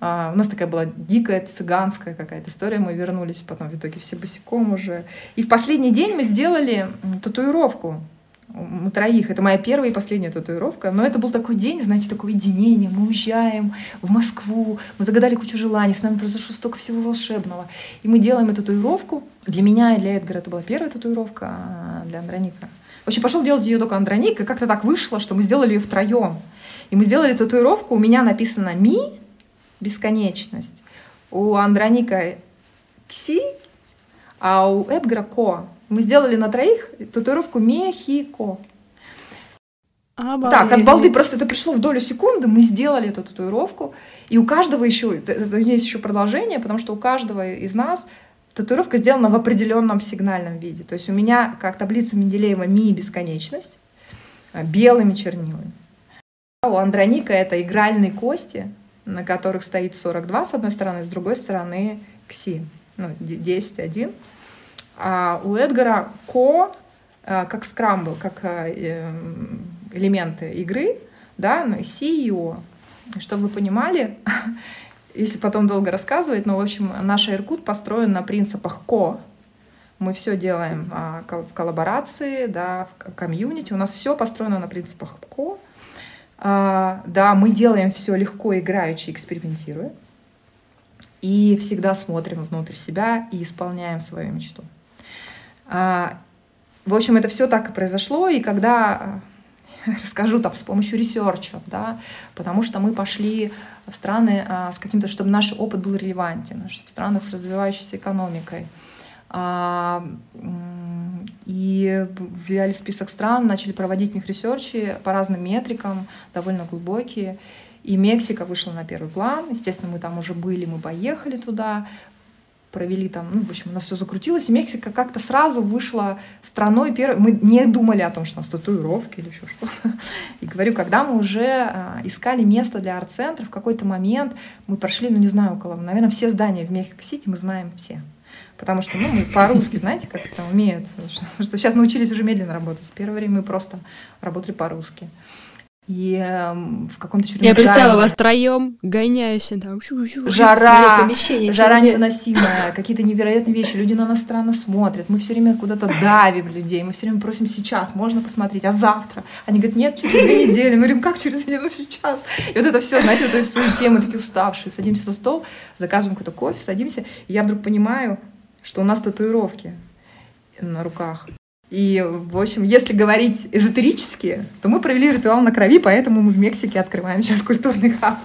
А, у нас такая была дикая цыганская какая-то история. Мы вернулись потом в итоге все босиком уже. И в последний день мы сделали татуировку. Мы троих. Это моя первая и последняя татуировка. Но это был такой день, знаете, такое единение. Мы уезжаем в Москву, мы загадали кучу желаний, с нами произошло столько всего волшебного. И мы делаем эту татуировку. Для меня и для Эдгара это была первая татуировка, а для Андроника. В общем, пошел делать ее только Андроник, и как-то так вышло, что мы сделали ее втроем. И мы сделали татуировку, у меня написано «Ми», бесконечность. У Андроника Кси, а у Эдгара Ко. Мы сделали на троих татуировку Мехико. Обалдеть. Так, от балды просто это пришло в долю секунды, мы сделали эту татуировку, и у каждого еще, есть еще продолжение, потому что у каждого из нас татуировка сделана в определенном сигнальном виде. То есть у меня, как таблица Менделеева, ми бесконечность, а, белыми чернилами. У Андроника это игральные кости, на которых стоит 42 с одной стороны, с другой стороны кси, ну, 10, 1. А у Эдгара ко, а, как скрамбл, как а, эм, элементы игры, да, ну, си и о. Чтобы вы понимали, <laughs> если потом долго рассказывать, но, в общем, наш Иркут построен на принципах ко. Мы все делаем а, в коллаборации, да, в community. У нас все построено на принципах co. А, да, мы делаем все легко, играючи, экспериментируя. И всегда смотрим внутрь себя и исполняем свою мечту. А, в общем, это все так и произошло. И когда <laughs> расскажу там с помощью research'а, да, потому что мы пошли в страны а, с каким-то, чтобы наш опыт был релевантен, в странах с развивающейся экономикой, а, и взяли список стран, начали проводить в них ресерчи по разным метрикам, довольно глубокие. И Мексика вышла на первый план. Естественно, мы там уже были, мы поехали туда, провели там, ну, в общем, у нас все закрутилось, и Мексика как-то сразу вышла страной первой. Мы не думали о том, что у нас татуировки или еще что-то. И говорю, когда мы уже а, искали место для арт-центра, в какой-то момент мы прошли, ну, не знаю, около, наверное, все здания в Мехико-Сити мы знаем все. Потому что ну, мы по-русски, знаете, как это умеют. Что <laughs> сейчас научились уже медленно работать. Первое время мы просто работали по-русски. И э, в каком-то Я представила вас троем, гоняющие там. Жара, жара невыносимая, какие-то невероятные вещи. Люди на нас странно смотрят. Мы все время куда-то давим людей. Мы все время просим сейчас, можно посмотреть, а завтра? Они говорят, нет, через две недели. Мы говорим, как через две недели? Ну сейчас. И вот это все, знаете, вот эти суете, мы такие уставшие. Садимся за стол, заказываем какой-то кофе, садимся. И я вдруг понимаю, что у нас татуировки на руках. И, в общем, если говорить эзотерически, то мы провели ритуал на крови, поэтому мы в Мексике открываем сейчас культурный хаб.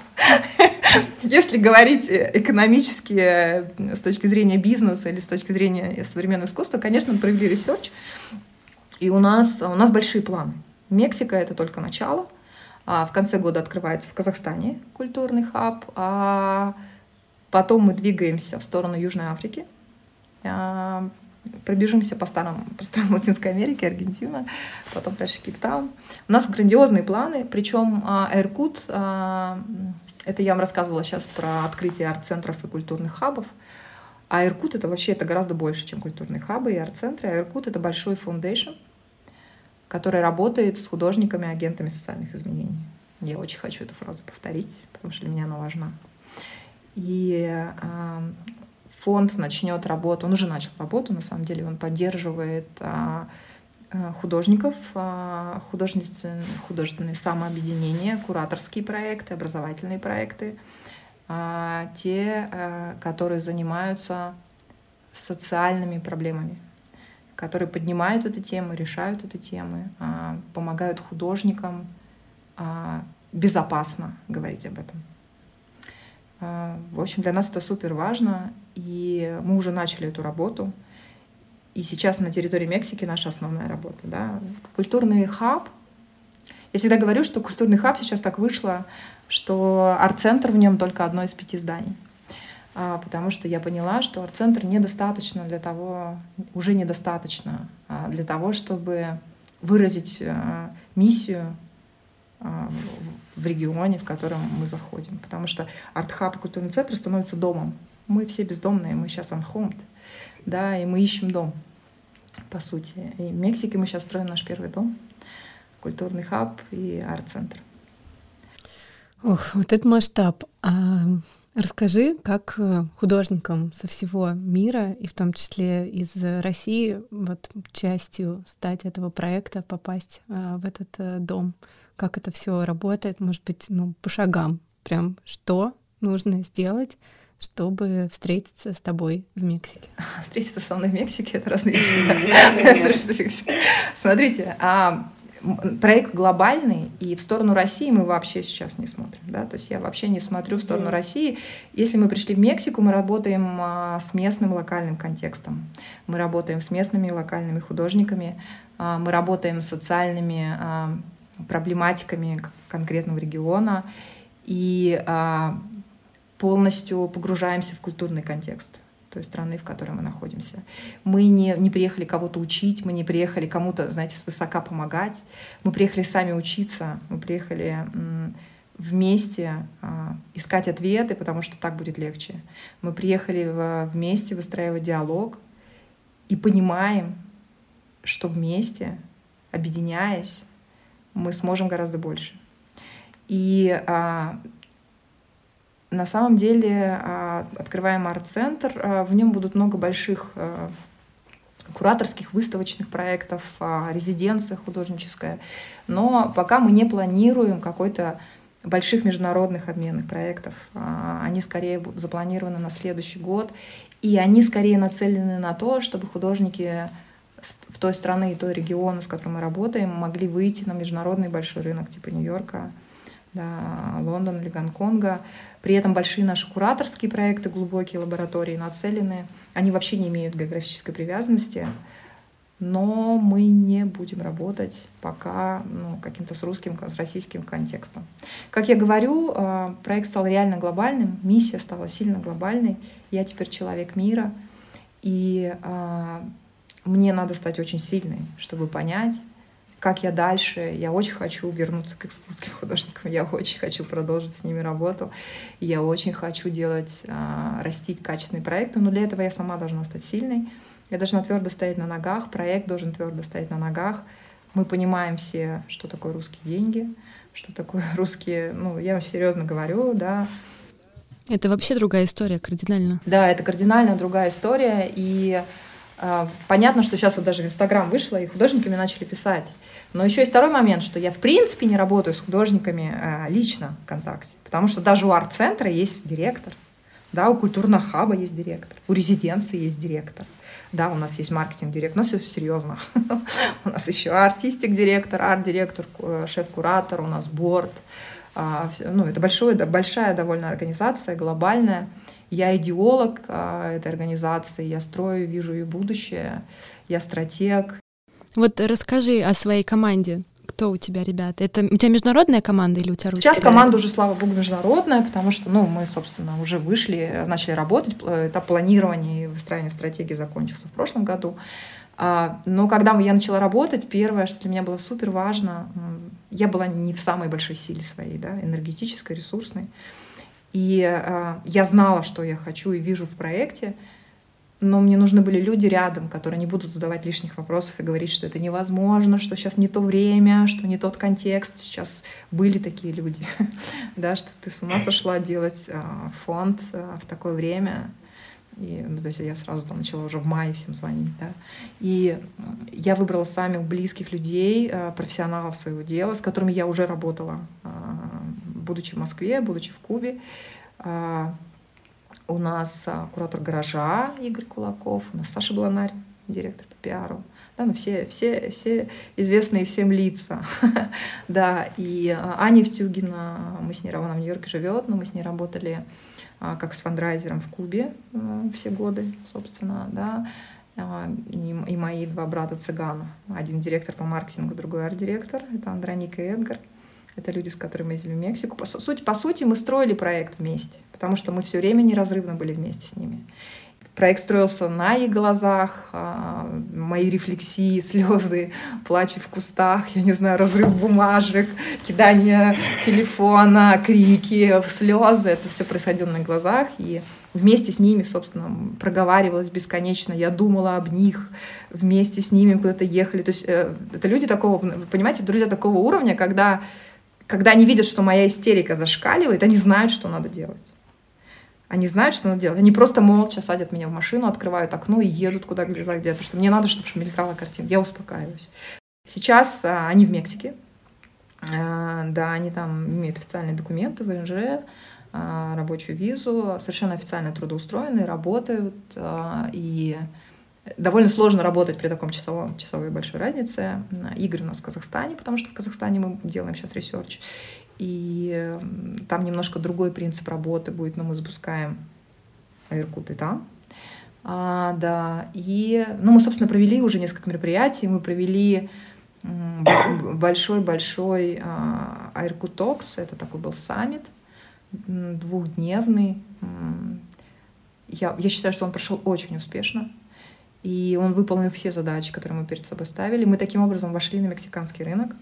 Если говорить экономически э, с точки зрения бизнеса или с точки зрения современного искусства, конечно, мы провели research, и у нас, у нас большие планы. Мексика — это только начало. А в конце года открывается в Казахстане культурный хаб, а потом мы двигаемся в сторону Южной Африки, пробежимся по старым <laughs> по странам Латинской Америки, Аргентина, потом дальше Кейптаун. У нас грандиозные планы, причем Иркут, а, это я вам рассказывала сейчас про открытие арт-центров и культурных хабов, а Иркут это вообще это гораздо больше, чем культурные хабы и арт-центры. А Иркут это большой foundation, который работает с художниками, агентами социальных изменений. Я очень хочу эту фразу повторить, потому что для меня она важна. И фонд начнет работу, он уже начал работу, на самом деле он поддерживает э, художников, э, художественные, художественные самообъединения, кураторские проекты, образовательные проекты, те, которые занимаются социальными проблемами, которые поднимают эту тему, решают эту тему, помогают художникам безопасно говорить об этом. А, в общем, для нас это супер важно, и мы уже начали эту работу. И сейчас на территории Мексики наша основная работа. Да. Культурный хаб. Я всегда говорю, что культурный хаб сейчас так вышло, что арт-центр в нем только одно из пяти зданий. А, потому что я поняла, что арт-центр недостаточно для того, уже недостаточно а, для того, чтобы выразить миссию а, в регионе, в котором мы заходим. Потому что арт-хаб и культурный центр становятся домом. Мы все бездомные, мы сейчас unhomed, да, и мы ищем дом, по сути. И в Мексике мы сейчас строим наш первый дом, культурный хаб и арт-центр. Ох, вот этот масштаб. А расскажи, как э, художникам со всего мира, и в том числе из России, вот частью стать этого проекта, попасть а, в этот а, дом как это все работает, может быть, ну, по шагам, прям что нужно сделать, чтобы встретиться с тобой в Мексике? <laughs> Встретиться со мной в Мексике — это разные <laughs> вещи. Смотрите, а проект глобальный, и в сторону России мы вообще сейчас не смотрим. Да? То есть я вообще не смотрю в сторону России. Если мы пришли в Мексику, мы работаем а, с местным локальным контекстом. Мы работаем с местными локальными художниками, а, мы работаем с социальными а, проблематиками конкретного региона и а, полностью погружаемся в культурный контекст той страны, в которой мы находимся. Мы не, не приехали кого-то учить, мы не приехали кому-то, знаете, свысока помогать, мы приехали сами учиться, мы приехали вместе а, искать ответы, потому что так будет легче. Мы приехали вместе выстраивать диалог и понимаем, что вместе, объединяясь, мы сможем гораздо больше. И а, на самом деле, а, открываем арт-центр, а, в нем будут много больших а, кураторских выставочных проектов, резиденция художническая. Но пока мы не планируем какой-то больших международных обменных проектов. Они скорее будут запланированы на следующий год, и они скорее нацелены на то, чтобы художники в той страны и той региона, с которым мы работаем, могли выйти на международный большой рынок типа Нью-Йорка, да, Лондон или Гонконга. При этом большие наши кураторские проекты, глубокие лаборатории нацелены, они вообще не имеют географической привязанности, но мы не будем работать пока ну, каким-то с русским, с российским контекстом. Как я говорю, э, проект стал реально глобальным, миссия стала сильно глобальной. Я теперь человек мира, и э, мне надо стать очень сильной, чтобы понять, как я дальше. Я очень хочу вернуться к экскурсским <laughs> художникам, я очень хочу продолжить с ними работу, я очень хочу делать, а, растить качественные проекты, но для этого я сама должна стать сильной. Я должна твердо стоять на ногах, проект должен твердо стоять на ногах. Мы понимаем все, что такое русские деньги, что такое <laughs> русские, ну, я серьезно говорю, да, это вообще другая история, кардинально. Да, это кардинально другая история, и понятно, что сейчас вот даже в Инстаграм вышло, и художники мне начали писать. Но еще есть второй момент, что я в принципе не работаю с художниками а, лично в ВКонтакте. Потому что даже у арт-центра есть директор. Да, у культурного хаба есть директор, у резиденции есть директор. Да, у нас есть маркетинг-директор, но все серьезно. У нас <laughs> еще артистик-директор, арт-директор, шеф-куратор, у нас борт. А, ну, это большая довольно организация, глобальная. Я идеолог а, этой организации, я строю, вижу ее будущее, я стратег. Вот расскажи о своей команде. Кто у тебя, ребята? Это у тебя международная команда или у тебя русская? Сейчас команда уже, слава богу, международная, потому что, ну, мы, собственно, уже вышли, начали работать. Этап планирования и выстраивания стратегии закончился в прошлом году. А, но когда я начала работать, первое, что для меня было супер важно, я была не в самой большой силе своей, да, энергетической, ресурсной. И а, я знала, что я хочу и вижу в проекте, но мне нужны были люди рядом, которые не будут задавать лишних вопросов и говорить, что это невозможно, что сейчас не то время, что не тот контекст. Сейчас были такие люди, <laughs> да, что ты с ума сошла делать а, фонд а, в такое время. И, ну, то есть я сразу там начала уже в мае всем звонить, да. И я выбрала самых близких людей, а, профессионалов своего дела, с которыми я уже работала, будучи в Москве, будучи в Кубе у нас а, куратор гаража Игорь Кулаков, у нас Саша Бланарь, директор по пиару. Да, ну все, все, все известные всем лица. <laughs> да, и а, Аня Евтюгина, мы с ней, она в Нью-Йорке живет, но мы с ней работали а, как с фандрайзером в Кубе все годы, собственно, да. И, мои два брата цыгана. Один директор по маркетингу, другой арт-директор. Это Андроника и Эдгар. Это люди, с которыми мы ездили в Мексику. По сути, по сути, мы строили проект вместе, потому что мы все время неразрывно были вместе с ними. Проект строился на их глазах, а, мои рефлексии, <laughs> слезы, плачи в кустах, я не знаю, разрыв бумажек, кидание телефона, крики, слезы. Это все происходило на глазах. И вместе с ними, собственно, проговаривалось бесконечно. Я думала об них, вместе с ними куда-то ехали. То есть э, это люди такого, понимаете, друзья такого уровня, когда когда они видят, что моя истерика зашкаливает, они знают, что надо делать. Они знают, что надо делать. Они просто молча садят меня в машину, открывают окно и едут куда где-то, где что мне надо, чтобы мелькала картина. Я успокаиваюсь. Сейчас а, они в Мексике. А, да, они там имеют официальные документы, ВНЖ, а, рабочую визу, совершенно официально трудоустроены, работают. А, и Довольно сложно работать при таком часовом, часовой большой разнице. И группа у нас в Казахстане, потому что в Казахстане мы делаем сейчас research. И там немножко другой принцип работы будет, но мы запускаем Иркут и там. А, да, и, ну, мы, собственно, провели уже несколько мероприятий. Мы провели большой-большой Айркутокс, это такой был саммит, двухдневный. Я, я считаю, что он прошел очень успешно. И он выполнил все задачи, которые мы перед собой ставили. Мы таким образом вошли на мексиканский рынок,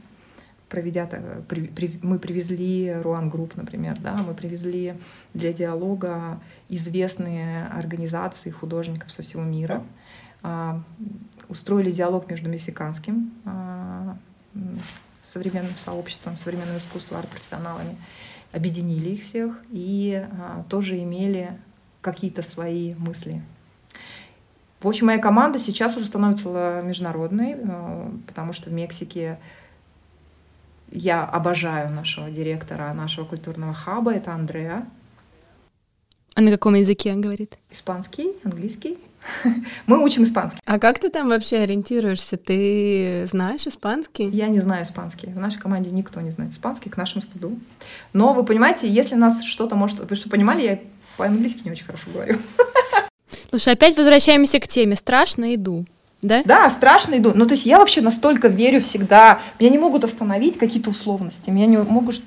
проведя, при, при, мы привезли ruangrupa, например, да, мы привезли для диалога известные организации художников со всего мира, а, устроили диалог между мексиканским а, современным сообществом, современным искусством, арт-профессионалами, объединили их всех и а, тоже имели какие-то свои мысли в общем, моя команда сейчас уже становится международной, э, потому что в Мексике я обожаю нашего директора нашего культурного хаба, это Андреа. А на каком языке он говорит? Испанский, английский. <laughs> Мы учим испанский. А как ты там вообще ориентируешься? Ты знаешь испанский? Я не знаю испанский. В нашей команде никто не знает испанский, к нашему студу. Но вы понимаете, если нас что-то может... Вы что, понимали, я по-английски не очень хорошо говорю. <laughs> Слушай, опять возвращаемся к теме. Страшно иду. Да? Да, страшно иду. Ну, то есть я вообще настолько верю всегда. Меня не могут остановить какие-то условности. Меня не могут...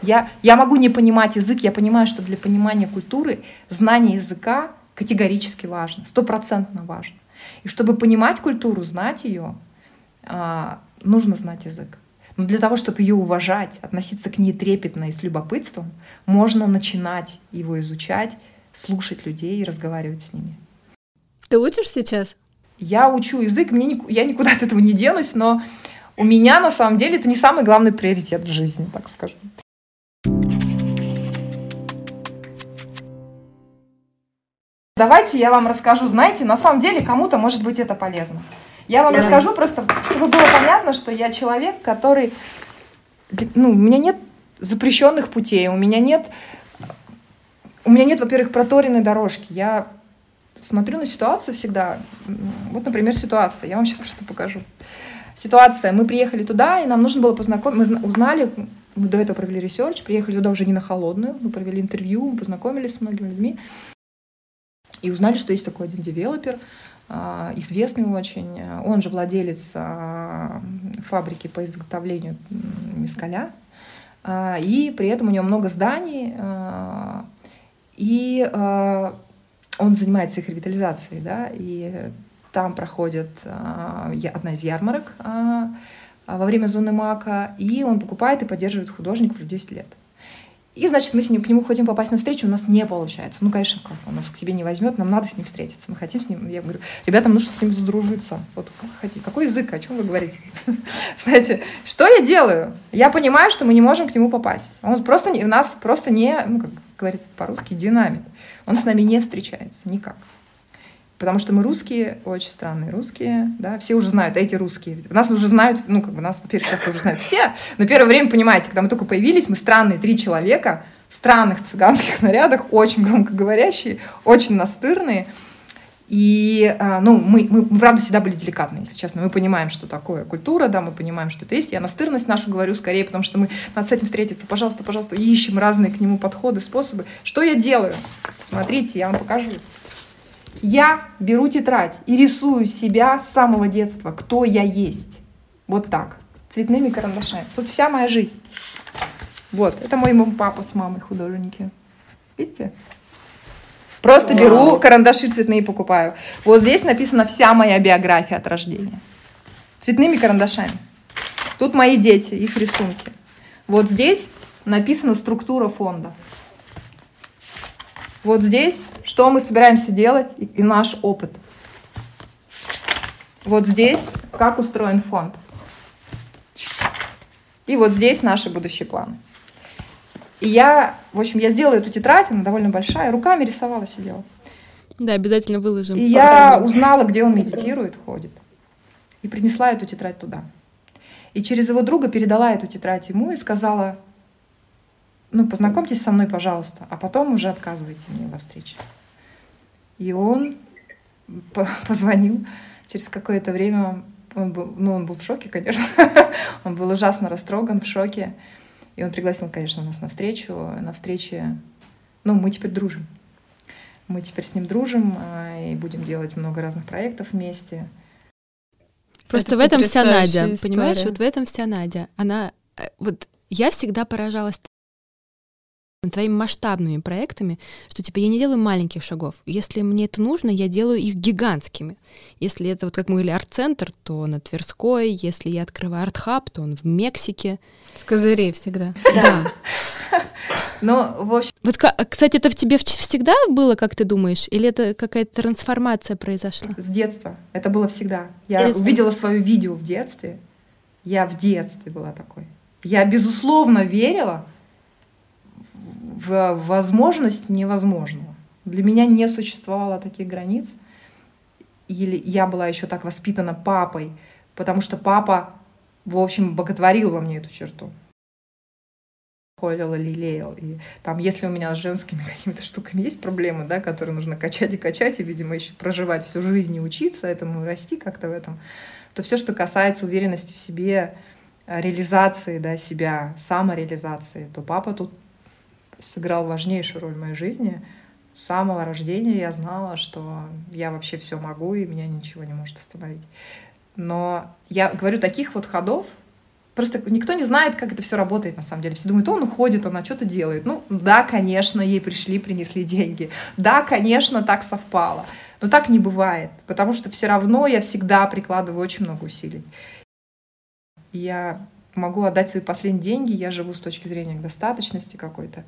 Я, я могу не понимать язык, я понимаю, что для понимания культуры знание языка категорически важно, стопроцентно важно. И чтобы понимать культуру, знать ее, а, нужно знать язык. Но для того, чтобы ее уважать, относиться к ней трепетно и с любопытством, можно начинать его изучать слушать людей и разговаривать с ними. Ты учишь сейчас? Я учу язык, мне не, я никуда от этого не денусь, но у меня на самом деле это не самый главный приоритет в жизни, так скажем. Давайте я вам расскажу. Знаете, на самом деле кому-то может быть это полезно. Я вам да. расскажу просто, чтобы было понятно, что я человек, который... Ну, у меня нет запрещенных путей, у меня нет у меня нет, во-первых, проторенной дорожки. Я смотрю на ситуацию всегда. Вот, например, ситуация. Я вам сейчас просто покажу. Ситуация. Мы приехали туда, и нам нужно было познакомиться. Мы узнали, мы до этого провели research, приехали туда уже не на холодную, мы провели интервью, мы познакомились с многими людьми. И узнали, что есть такой один девелопер, а, известный очень. Он же владелец а, фабрики по изготовлению мискаля. А, и при этом у него много зданий. И он занимается их ревитализацией, да, и там проходит одна из ярмарок во время зоны мака, и он покупает и поддерживает художников уже 10 лет. И, значит, мы с ним, к нему хотим попасть на встречу, у нас не получается. Ну, конечно, как, он нас к себе не возьмет, нам надо с ним встретиться. Мы хотим с ним, я говорю, ребятам нужно с ним задружиться. Вот как хотите, какой язык, о чем вы говорите? <laughs> Знаете, что я делаю? Я понимаю, что мы не можем к нему попасть. Он просто, у нас просто не, ну, как говорится по-русски, динамит. Он с нами не встречается никак. Потому что мы русские, очень странные русские, да, все уже знают, эти русские. Нас уже знают, ну, как бы нас, во-первых, сейчас уже знают все, но первое время, понимаете, когда мы только появились, мы странные три человека в странных цыганских нарядах, очень громко говорящие, очень настырные. И, а, ну, мы, мы, правда, всегда были деликатны, если честно. Мы понимаем, что такое культура, да, мы понимаем, что это есть. Я настырность нашу говорю скорее, потому что мы надо с этим встретиться. Пожалуйста, пожалуйста, ищем разные к нему подходы, способы. Что я делаю? Смотрите, я вам покажу. Я беру тетрадь и рисую себя с самого детства, кто я есть. Вот так, цветными карандашами. Тут вся моя жизнь. Вот, это мой папа с мамой художники. Видите? Просто беру карандаши цветные покупаю. Вот здесь написана вся моя биография от рождения. Цветными карандашами. Тут мои дети, их рисунки. Вот здесь написана структура фонда. Вот здесь, что мы собираемся делать и, и наш опыт. Вот здесь, как устроен фонд. И вот здесь наши будущие планы. И я, в общем, я сделала эту тетрадь, она довольно большая, руками рисовала, сидела. Да, обязательно выложим. И я узнала, где он медитирует, ходит. И принесла эту тетрадь туда. И через его друга передала эту тетрадь ему и сказала, ну, познакомьтесь со мной, пожалуйста, а потом уже отказывайте мне во встрече. И он позвонил через какое-то время, он был, ну, он был в шоке, конечно, <laughs> он был ужасно растроган, в шоке, и он пригласил, конечно, нас на встречу, на встрече, ну, мы теперь дружим. Мы теперь с ним дружим а, и будем делать много разных проектов вместе. Просто Это в этом вся Надя, история. понимаешь? Вот в этом вся Надя. Она, э, вот я всегда поражалась твоими масштабными проектами, что типа я не делаю маленьких шагов. Если мне это нужно, я делаю их гигантскими. Если это вот как мы говорили арт-центр, то на Тверской. Если я открываю арт-хаб, то он в Мексике. С козырей всегда. <laughs> Да. Ну, в общем... Вот, кстати, это в тебе всегда было, как ты думаешь? Или это какая-то трансформация произошла? С детства. Это было всегда. Я увидела свое видео в детстве. Я в детстве была такой. Я, безусловно, верила, в возможность невозможного. Для меня не существовало таких границ. Или я была еще так воспитана папой, потому что папа, в общем, боготворил во мне эту черту. Холил, лелеял. И там, если у меня с женскими <laughs> какими-то штуками есть проблемы, да, которые нужно качать и качать, и, видимо, еще проживать всю жизнь и учиться этому, и расти как-то в этом, то все, что касается уверенности в себе, реализации да, себя, самореализации, то папа тут сыграл важнейшую роль в моей жизни. С самого рождения я знала, что я вообще все могу, и меня ничего не может остановить. Но я говорю таких вот ходов, Просто никто не знает, как это все работает на самом деле. Все думают, он уходит, она что-то делает. Ну, да, конечно, ей пришли, принесли деньги. Да, конечно, так совпало. Но так не бывает, потому что все равно я всегда прикладываю очень много усилий. Я могу отдать свои последние деньги, я живу с точки зрения достаточности какой-то.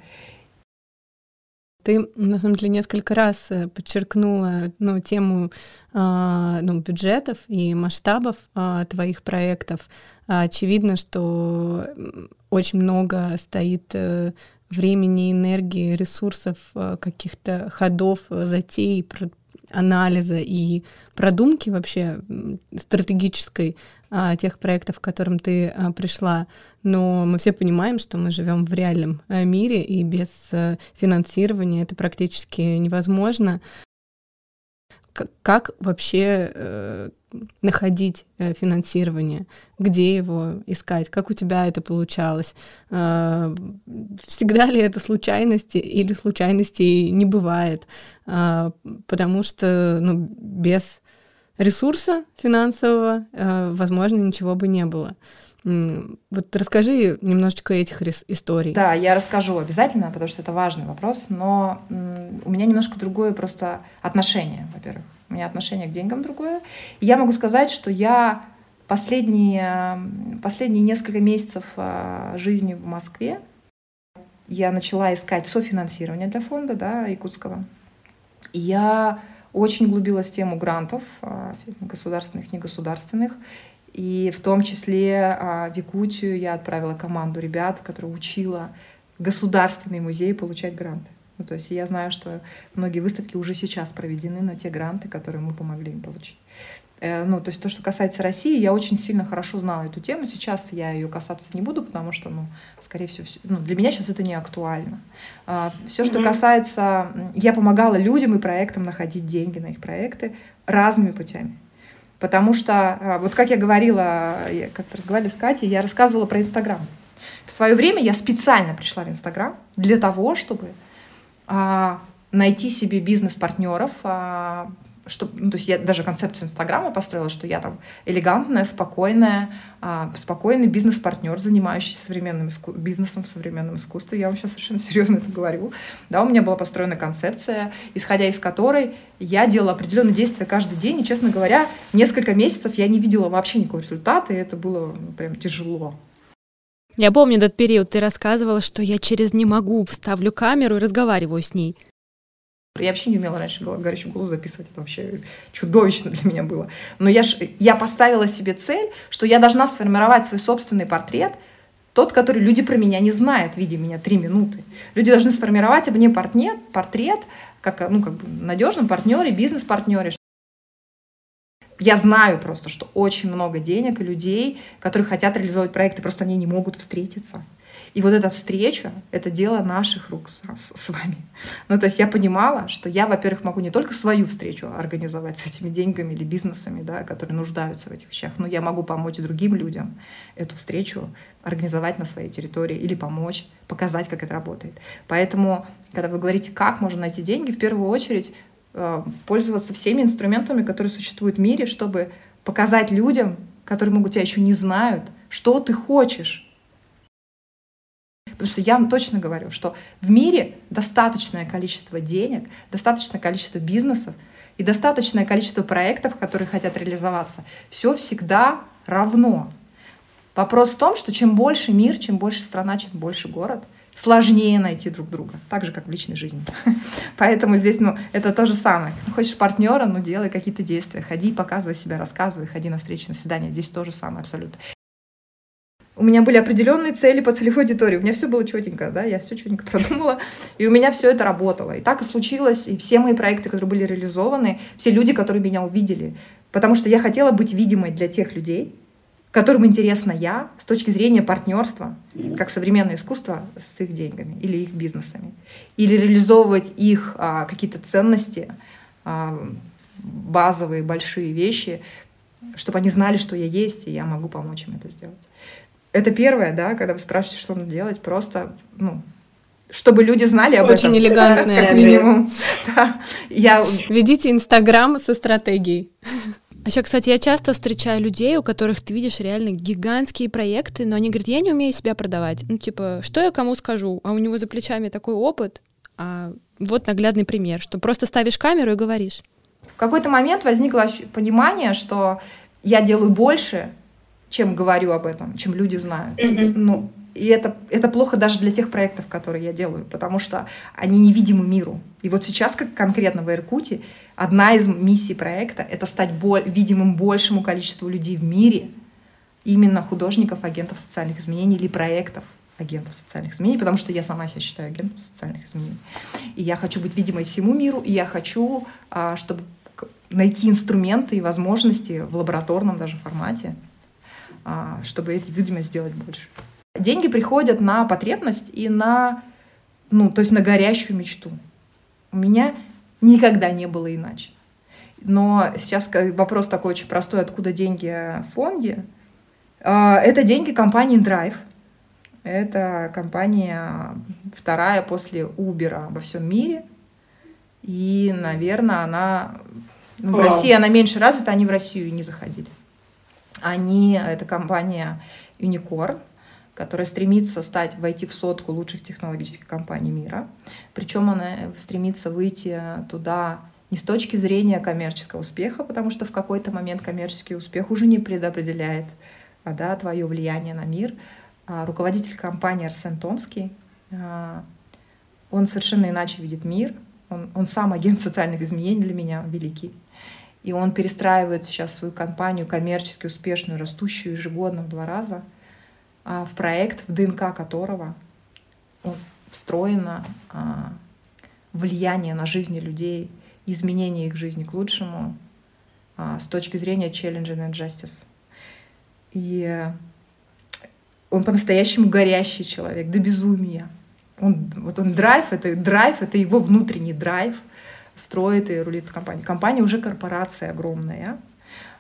Ты, на самом деле, несколько раз э, подчеркнула ну, тему э, ну, бюджетов и масштабов э, твоих проектов. Очевидно, что очень много стоит э, времени, энергии, ресурсов, э, каких-то ходов, затей, анализа и продумки вообще стратегической а, тех проектов, к которым ты а, пришла. Но мы все понимаем, что мы живем в реальном а, мире, и без а, финансирования это практически невозможно. Как вообще э, находить э, финансирование, где его искать, как у тебя это получалось, э, всегда ли это случайности или случайностей не бывает, э, потому что ну, без ресурса финансового, э, возможно, ничего бы не было. Вот расскажи немножечко этих историй. Да, я расскажу обязательно, потому что это важный вопрос, но у меня немножко другое просто отношение, во-первых. У меня отношение к деньгам другое. Я могу сказать, что я последние, последние несколько месяцев а, жизни в Москве я начала искать софинансирование для фонда да, якутского. И я очень углубилась в тему грантов, а, государственных, негосударственных. И в том числе а, в Якутию я отправила команду ребят, которая учила государственный музей получать гранты. Ну, то есть я знаю, что многие выставки уже сейчас проведены на те гранты, которые мы помогли им получить. Э, ну, то есть то, что касается России, я очень сильно хорошо знала эту тему. Сейчас я ее касаться не буду, потому что, ну, скорее всего, ну, для меня сейчас это не актуально. А, Все, что mm-hmm. касается... Я помогала людям и проектам находить деньги на их проекты разными путями. Потому что, а, вот как я говорила, я как-то разговаривала с Катей, я рассказывала про Инстаграм. В свое время я специально пришла в Инстаграм для того, чтобы а, найти себе бизнес-партнеров, а, что, ну, то есть я даже концепцию Инстаграма построила, что я там элегантная, спокойная, а, спокойный бизнес-партнер, занимающийся современным иску- бизнесом в современном искусстве. Я вам сейчас совершенно серьезно это говорю. Да, у меня была построена концепция, исходя из которой я делала определенные действия каждый день, и, честно говоря, несколько месяцев я не видела вообще никакого результата, и это было ну, прям тяжело. Я помню этот период, ты рассказывала, что я через «не могу» вставлю камеру и разговариваю с ней. Я вообще не умела раньше горячую голову записывать, это вообще чудовищно для меня было. Но я, ж, я поставила себе цель, что я должна сформировать свой собственный портрет, тот, который люди про меня не знают, видя меня три минуты. Люди должны сформировать об мне портрет, портрет как, ну, как бы надежном партнере, бизнес-партнере, я знаю просто, что очень много денег и людей, которые хотят реализовать проекты, просто они не могут встретиться. И вот эта встреча — это дело наших рук с, с вами. Ну, то есть я понимала, что я, во-первых, могу не только свою встречу организовать с этими деньгами или бизнесами, да, которые нуждаются в этих вещах, но я могу помочь другим людям эту встречу организовать на своей территории или помочь, показать, как это работает. Поэтому, когда вы говорите, как можно найти деньги, в первую очередь Э, пользоваться всеми инструментами, которые существуют в мире, чтобы показать людям, которые, могут тебя еще не знают, что ты хочешь. Потому что я вам точно говорю, что в мире достаточное количество денег, достаточное количество бизнесов и достаточное количество проектов, которые хотят реализоваться. Все всегда равно. Вопрос в том, что чем больше мир, чем больше страна, чем больше город — сложнее найти друг друга, так же, как в личной жизни. <laughs> Поэтому здесь, ну, это то же самое. Хочешь партнера, ну, делай какие-то действия, ходи, показывай себя, рассказывай, ходи на встречи, на свидание. Здесь то же самое абсолютно. У меня были определенные цели по целевой аудитории. У меня все было четенько, да, я все четенько <laughs> продумала, и у меня все это работало. И так и случилось, и все мои проекты, которые были реализованы, все люди, которые меня увидели, потому что я хотела быть видимой для тех людей, которым интересна я с точки зрения партнерства, как современное искусство с их деньгами или их бизнесами, или реализовывать их а, какие-то ценности, а, базовые большие вещи, чтобы они знали, что я есть, и я могу помочь им это сделать. Это первое, да, когда вы спрашиваете, что надо делать, просто, ну, чтобы люди знали об Очень этом. <laughs> Очень элегантно. Как минимум. Да. Я... Ведите Инстаграм со стратегией. А еще, кстати, я часто встречаю людей, у которых ты видишь реально гигантские проекты, но они говорят, я не умею себя продавать. Ну, типа, что я кому скажу? А у него за плечами такой опыт. А вот наглядный пример, что просто ставишь камеру и говоришь. В какой-то момент возникло понимание, что я делаю больше, чем говорю об этом, чем люди знают. Mm-hmm. Ну, и это, это плохо даже для тех проектов, которые я делаю, потому что они невидимы миру. И вот сейчас, как конкретно в Иркуте, одна из миссий проекта — это стать боль, видимым большему количеству людей в мире, именно художников, агентов социальных изменений или проектов. агентов социальных изменений, потому что я сама себя считаю агентом социальных изменений. И я хочу быть видимой всему миру, и я хочу, а, чтобы найти инструменты и возможности в лабораторном даже формате, чтобы эти видимость сделать больше. Деньги приходят на потребность и на, ну, то есть на горящую мечту. У меня никогда не было иначе. Но сейчас вопрос такой очень простой, откуда деньги в фонде. А, это деньги компании Drive. Это компания вторая после Uber во всем мире. И, наверное, она... Ну, в России она меньше развита, они в Россию не заходили. Они, это компания Unicorn, которая стремится стать, войти в сотку лучших технологических компаний мира. Причем она стремится выйти туда не с точки зрения коммерческого успеха, потому что в какой-то момент коммерческий успех уже не предопределяет а, да, твое влияние на мир. А руководитель компании Арсен Томский, а, он совершенно иначе видит мир. Он, он сам агент социальных изменений для меня великий. И он перестраивает сейчас свою компанию коммерчески успешную, растущую ежегодно в два раза, а, в проект, в ДНК которого встроено влияние на жизни людей — изменения их жизни к лучшему а, с точки зрения challenge and justice. И он по-настоящему горящий человек, до безумия. Он, вот он драйв, это драйв, это его внутренний драйв, строит и рулит компанией. Компания уже корпорация огромная,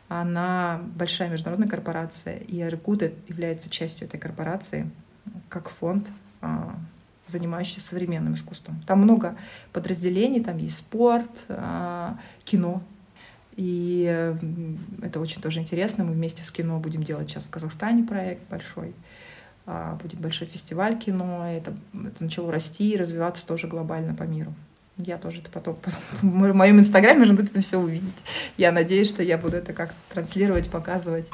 она большая международная корпорация, и Арикут является частью этой корпорации как фонд а, занимающийся современным искусством. Там много подразделений, там есть спорт, а, кино. И это очень тоже интересно. Мы вместе с кино будем делать сейчас в Казахстане проект большой. А, будет большой фестиваль кино. Это, это начало расти и развиваться тоже глобально по миру. Я тоже это потом, потом <laughs> в моем инстаграме можно будет это все увидеть. Я надеюсь, что я буду это как-то транслировать, показывать.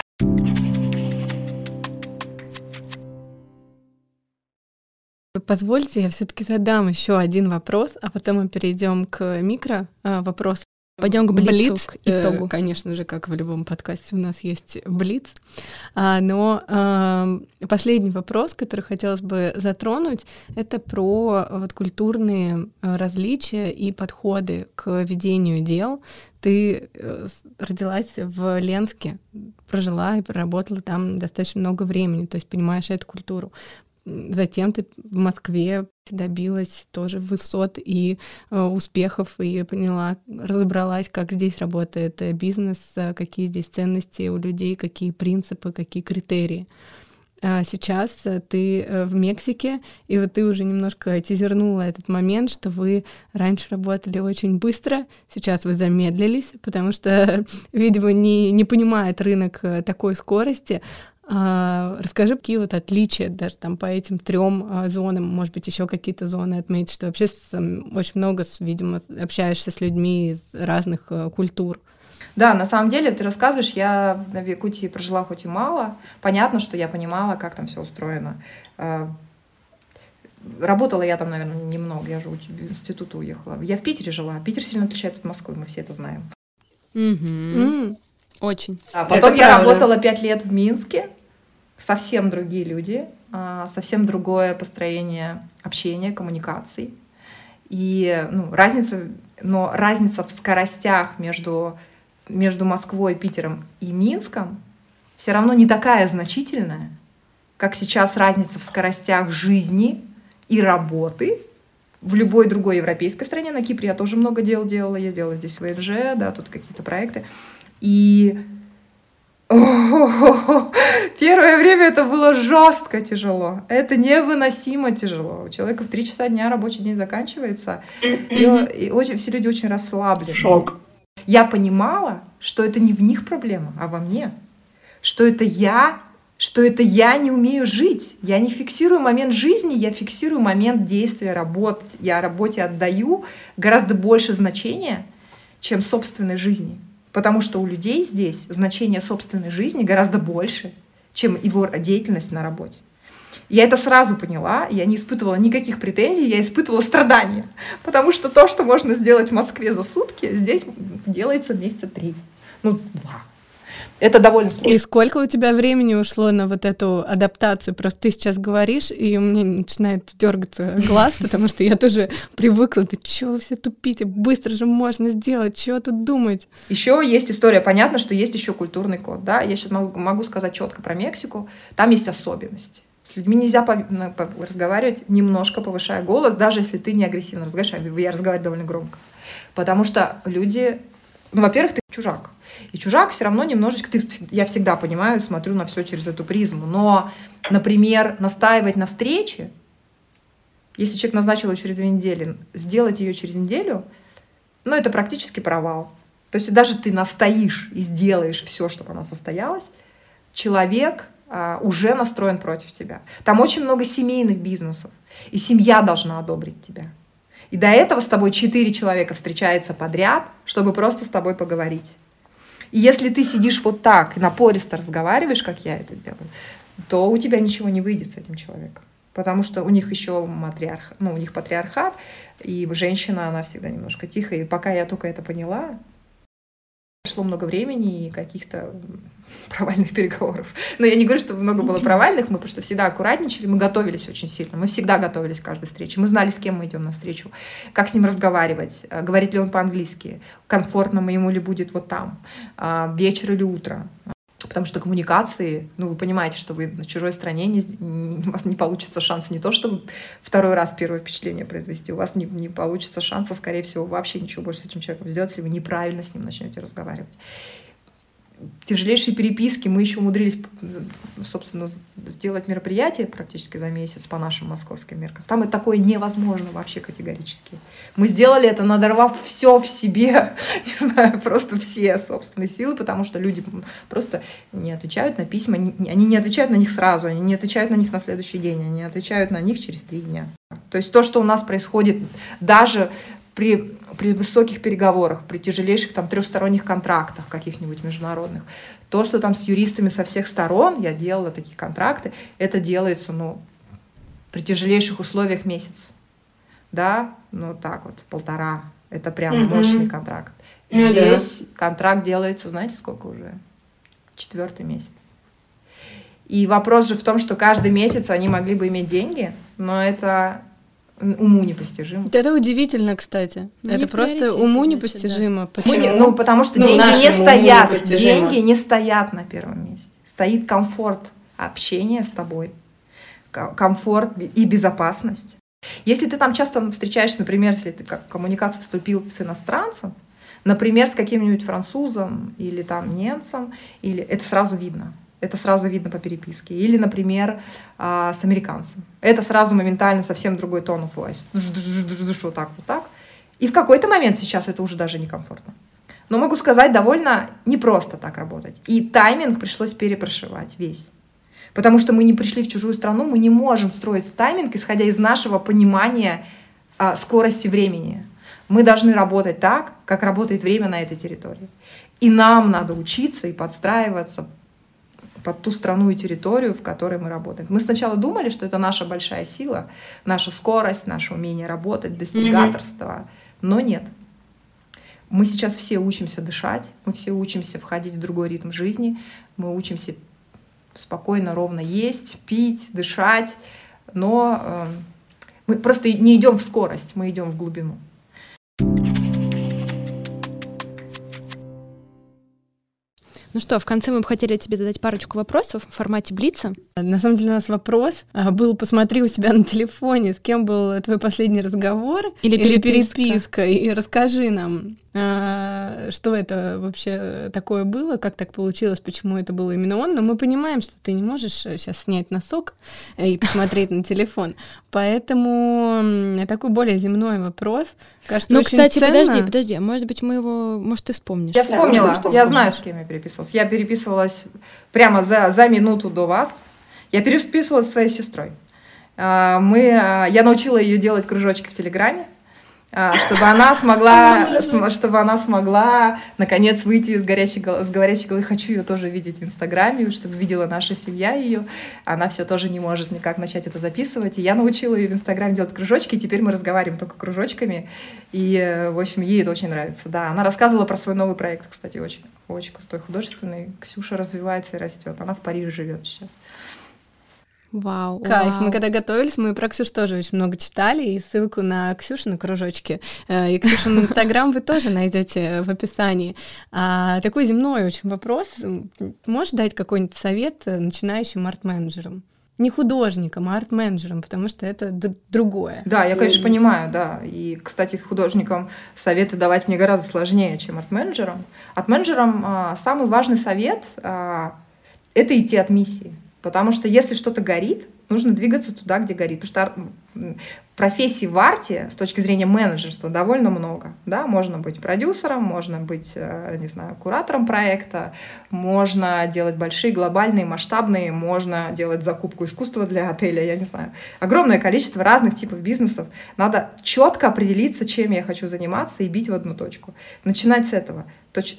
Позвольте, я все-таки задам еще один вопрос, а потом мы перейдем к микро а, вопросу. Пойдем к блицу, блиц, к э, итогу. Э, конечно же, как в любом подкасте у нас есть блиц. А, но э, последний вопрос, который хотелось бы затронуть, это про вот, культурные э, различия и подходы к ведению дел. Ты э, родилась в Ленске, прожила и проработала там достаточно много времени, то есть понимаешь эту культуру. Затем ты в Москве добилась тоже высот и э, успехов, и поняла, разобралась, как здесь работает э, бизнес, э, какие здесь ценности у людей, какие принципы, какие критерии. А сейчас э, ты в Мексике, и вот ты уже немножко тизернула этот момент, что вы раньше работали очень быстро, сейчас вы замедлились, потому что, <laughs> видимо, не, не понимает рынок такой скорости, расскажи, какие вот отличия даже там по этим трем а, зонам, может быть, еще какие-то зоны отметить, что вообще там, очень много, видимо, общаешься с людьми из разных а, культур. Да, на самом деле, ты рассказываешь, я на Якутии прожила хоть и мало. Понятно, что я понимала, как там все устроено. Работала я там, наверное, немного. Я же в институт уехала. Я в Питере жила. Питер сильно отличается от Москвы, мы все это знаем. Mm-hmm. Очень. А потом Это я правда. работала пять лет в Минске. Совсем другие люди, а, совсем другое построение общения, коммуникаций. И ну, разница, но разница в скоростях между, между Москвой, Питером и Минском все равно не такая значительная, как сейчас разница в скоростях жизни и работы в любой другой европейской стране. На Кипре я тоже много дел делала. Я делала здесь ВНЖ, да, тут какие-то проекты. И <laughs> первое время это было жестко тяжело. Это невыносимо тяжело. У человека в три часа дня рабочий день заканчивается, и, и очень, все люди очень расслаблены. Шок. Я понимала, что это не в них проблема, а во мне. Что это я, что это я не умею жить. Я не фиксирую момент жизни, я фиксирую момент действия работы. Я работе отдаю гораздо больше значения, чем собственной жизни. Потому что у людей здесь значение собственной жизни гораздо больше, чем его деятельность на работе. Я это сразу поняла, я не испытывала никаких претензий, я испытывала страдания. Потому что то, что можно сделать в Москве за сутки, здесь делается месяца три, ну, два. Это довольно сложно. И сколько у тебя времени ушло на вот эту адаптацию? Просто ты сейчас говоришь, и у меня начинает дергаться глаз, потому что я тоже привыкла. Ты чё все тупите? Быстро же можно сделать. Чего тут думать? Еще есть история. Понятно, что есть еще культурный код. Да? Я сейчас могу, могу сказать четко про Мексику. Там есть особенности. С людьми нельзя по, по, разговаривать, немножко повышая голос, даже если ты не агрессивно разговариваешь. Я разговариваю довольно громко. Потому что люди... Ну, во-первых, ты чужак. И чужак все равно немножечко, ты, я всегда понимаю, смотрю на все через эту призму. Но, например, настаивать на встрече, если человек назначил ее через две недели, сделать ее через неделю, ну, это практически провал. То есть даже ты настоишь и сделаешь все, чтобы она состоялась, человек а, уже настроен против тебя. Там очень много семейных бизнесов, и семья должна одобрить тебя. И до этого с тобой четыре человека встречается подряд, чтобы просто с тобой поговорить. И если ты сидишь вот так и напористо разговариваешь, как я это делаю, то у тебя ничего не выйдет с этим человеком. Потому что у них еще матриарх, ну, у них патриархат, и женщина, она всегда немножко тихая. И пока я только это поняла, прошло много времени и каких-то <laughs> провальных переговоров. Но я не говорю, что много было провальных, мы просто всегда аккуратничали, мы готовились очень сильно, мы всегда готовились к каждой встрече, мы знали, с кем мы идем на встречу, как с ним разговаривать, э, говорит ли он по-английски, комфортно ему ли будет вот там, а, вечер или утро. Потому что коммуникации, ну, вы понимаете, что вы на чужой стране, не, у вас не получится шанса не то, чтобы второй раз первое впечатление произвести, у вас не, не получится шанса, скорее всего, вообще ничего больше с этим человеком сделать, если вы неправильно с ним начнете разговаривать тяжелейшие переписки. Мы еще умудрились, собственно, сделать мероприятие практически за месяц по нашим московским меркам. Там это такое невозможно вообще категорически. Мы сделали это, надорвав все в себе, <laughs> не знаю, просто все собственные силы, потому что люди просто не отвечают на письма, они не отвечают на них сразу, они не отвечают на них на следующий день, они отвечают на них через три дня. То есть то, что у нас происходит даже при, при высоких переговорах, при тяжелейших там трехсторонних контрактах каких-нибудь международных. То, что там с юристами со всех сторон, я делала такие контракты, это делается, ну, при тяжелейших условиях месяц. Да, ну так вот, полтора. Это прям mm-hmm. мощный контракт. Ну, Здесь да. контракт делается, знаете, сколько уже? Четвертый месяц. И вопрос же в том, что каждый месяц они могли бы иметь деньги, но это уму непостижимо. Это удивительно, кстати. Ну, это просто уму непостижимо. Значит, да. Почему? Ну, потому что ну, деньги не стоят. Деньги не стоят на первом месте. Стоит комфорт общения с тобой, комфорт и безопасность. Если ты там часто встречаешься, например, если ты как коммуникацию вступил с иностранцем, например, с каким-нибудь французом или там немцем, или это сразу видно. Это сразу видно по переписке. Или, например, а, с американцем. Это сразу моментально совсем другой тон of voice. Вот так, вот так. И в какой-то момент сейчас это уже даже некомфортно. Но могу сказать, довольно непросто так работать. И тайминг пришлось перепрошивать весь. Потому что мы не пришли в чужую страну, мы не можем строить тайминг, исходя из нашего понимания а, скорости времени. Мы должны работать так, как работает время на этой территории. И нам надо учиться и подстраиваться под ту страну и территорию, в которой мы работаем. Мы сначала думали, что это наша большая сила, наша скорость, наше умение работать, достигаторство, mm-hmm. но нет. Мы сейчас все учимся дышать, мы все учимся входить в другой ритм жизни, мы учимся спокойно, ровно есть, пить, дышать, но э, мы просто не идем в скорость, мы идем в глубину. Ну что, в конце мы бы хотели тебе задать парочку вопросов в формате Блица. На самом деле у нас вопрос а, был, посмотри у себя на телефоне, с кем был твой последний разговор или переписка, или переписка и расскажи нам, а, что это вообще такое было, как так получилось, почему это было именно он. Но мы понимаем, что ты не можешь сейчас снять носок и посмотреть на телефон. Поэтому такой более земной вопрос. Кажется, ну, кстати, ценно. подожди, подожди, может быть, мы его, может, ты вспомнишь. Я вспомнила, я знаю, с кем я переписывалась. Я переписывалась прямо за, за минуту до вас. Я переписывалась со своей сестрой. А, мы, а, я научила ее делать кружочки в Телеграме. А, чтобы она смогла, <laughs> чтобы она смогла наконец выйти с горячей, с говорящей головы. Хочу ее тоже видеть в Инстаграме, чтобы видела наша семья ее. Она все тоже не может никак начать это записывать. И я научила ее в Инстаграме делать кружочки, и теперь мы разговариваем только кружочками. И, в общем, ей это очень нравится. Да, она рассказывала про свой новый проект, кстати, очень, очень крутой, художественный. Ксюша развивается и растет. Она в Париже живет сейчас. Вау. Кайф. Вау. Мы когда готовились, мы про Ксюшу тоже очень много читали, и ссылку на Ксюшу на кружочки э, и Ксюшу на Инстаграм вы тоже найдете в описании. А, такой земной очень вопрос. Можешь дать какой-нибудь совет начинающим арт-менеджерам? не художникам, а арт-менеджерам, потому что это другое. Да, я, конечно, понимаю, да. И, кстати, художникам советы давать мне гораздо сложнее, чем арт-менеджерам. Арт-менеджерам а, самый важный совет а, — это идти от миссии. Потому что если что-то горит, нужно двигаться туда, где горит. Потому что профессий в арте с точки зрения менеджерства довольно много. Да? Можно быть продюсером, можно быть, э, не знаю, куратором проекта, можно делать большие, глобальные, масштабные, можно делать закупку искусства для отеля, я не знаю. Огромное количество разных типов бизнесов. Надо четко определиться, чем я хочу заниматься и бить в одну точку. Начинать с этого.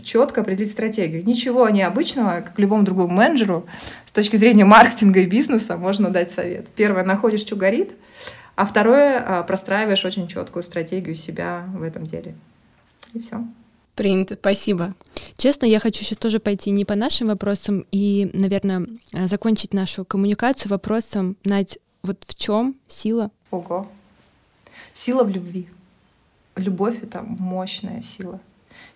Четко определить стратегию. Ничего необычного, как любому другому менеджеру, с точки зрения маркетинга и бизнеса можно дать совет. Первое, находишь, что горит, а второе, а, простраиваешь очень четкую стратегию себя в этом деле. И все. Принято, спасибо. Честно, я хочу сейчас тоже пойти не по нашим вопросам и, наверное, э, закончить нашу коммуникацию вопросом, Надь, вот в чем сила? Ого. Сила в любви. Любовь — это мощная сила.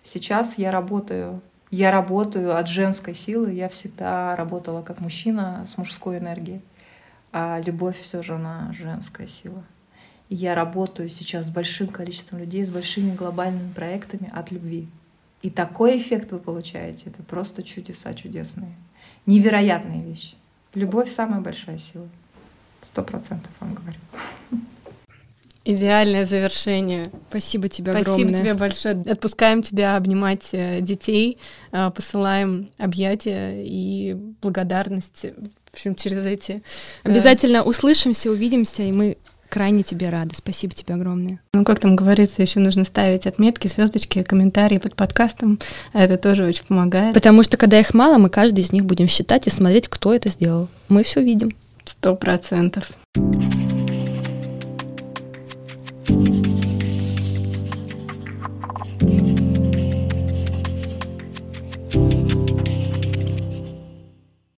Сейчас я работаю я работаю от женской силы, я всегда работала как мужчина с мужской энергией а любовь все же она женская сила. И я работаю сейчас с большим количеством людей, с большими глобальными проектами от любви. И такой эффект вы получаете. Это просто чудеса чудесные. Невероятные вещи. Любовь — самая большая сила. Сто процентов вам говорю. Идеальное завершение. Спасибо тебе Спасибо огромное. Спасибо тебе большое. Отпускаем тебя обнимать э, детей, э, посылаем объятия и благодарность в общем, через эти... Э, Обязательно э... услышимся, увидимся, и мы крайне тебе рады. Спасибо тебе огромное. Ну, как там говорится, еще нужно ставить отметки, звездочки, комментарии под подкастом. Это тоже очень помогает. Потому что, когда их мало, мы каждый из них будем считать и смотреть, кто это сделал. Мы все видим. Сто процентов. thank you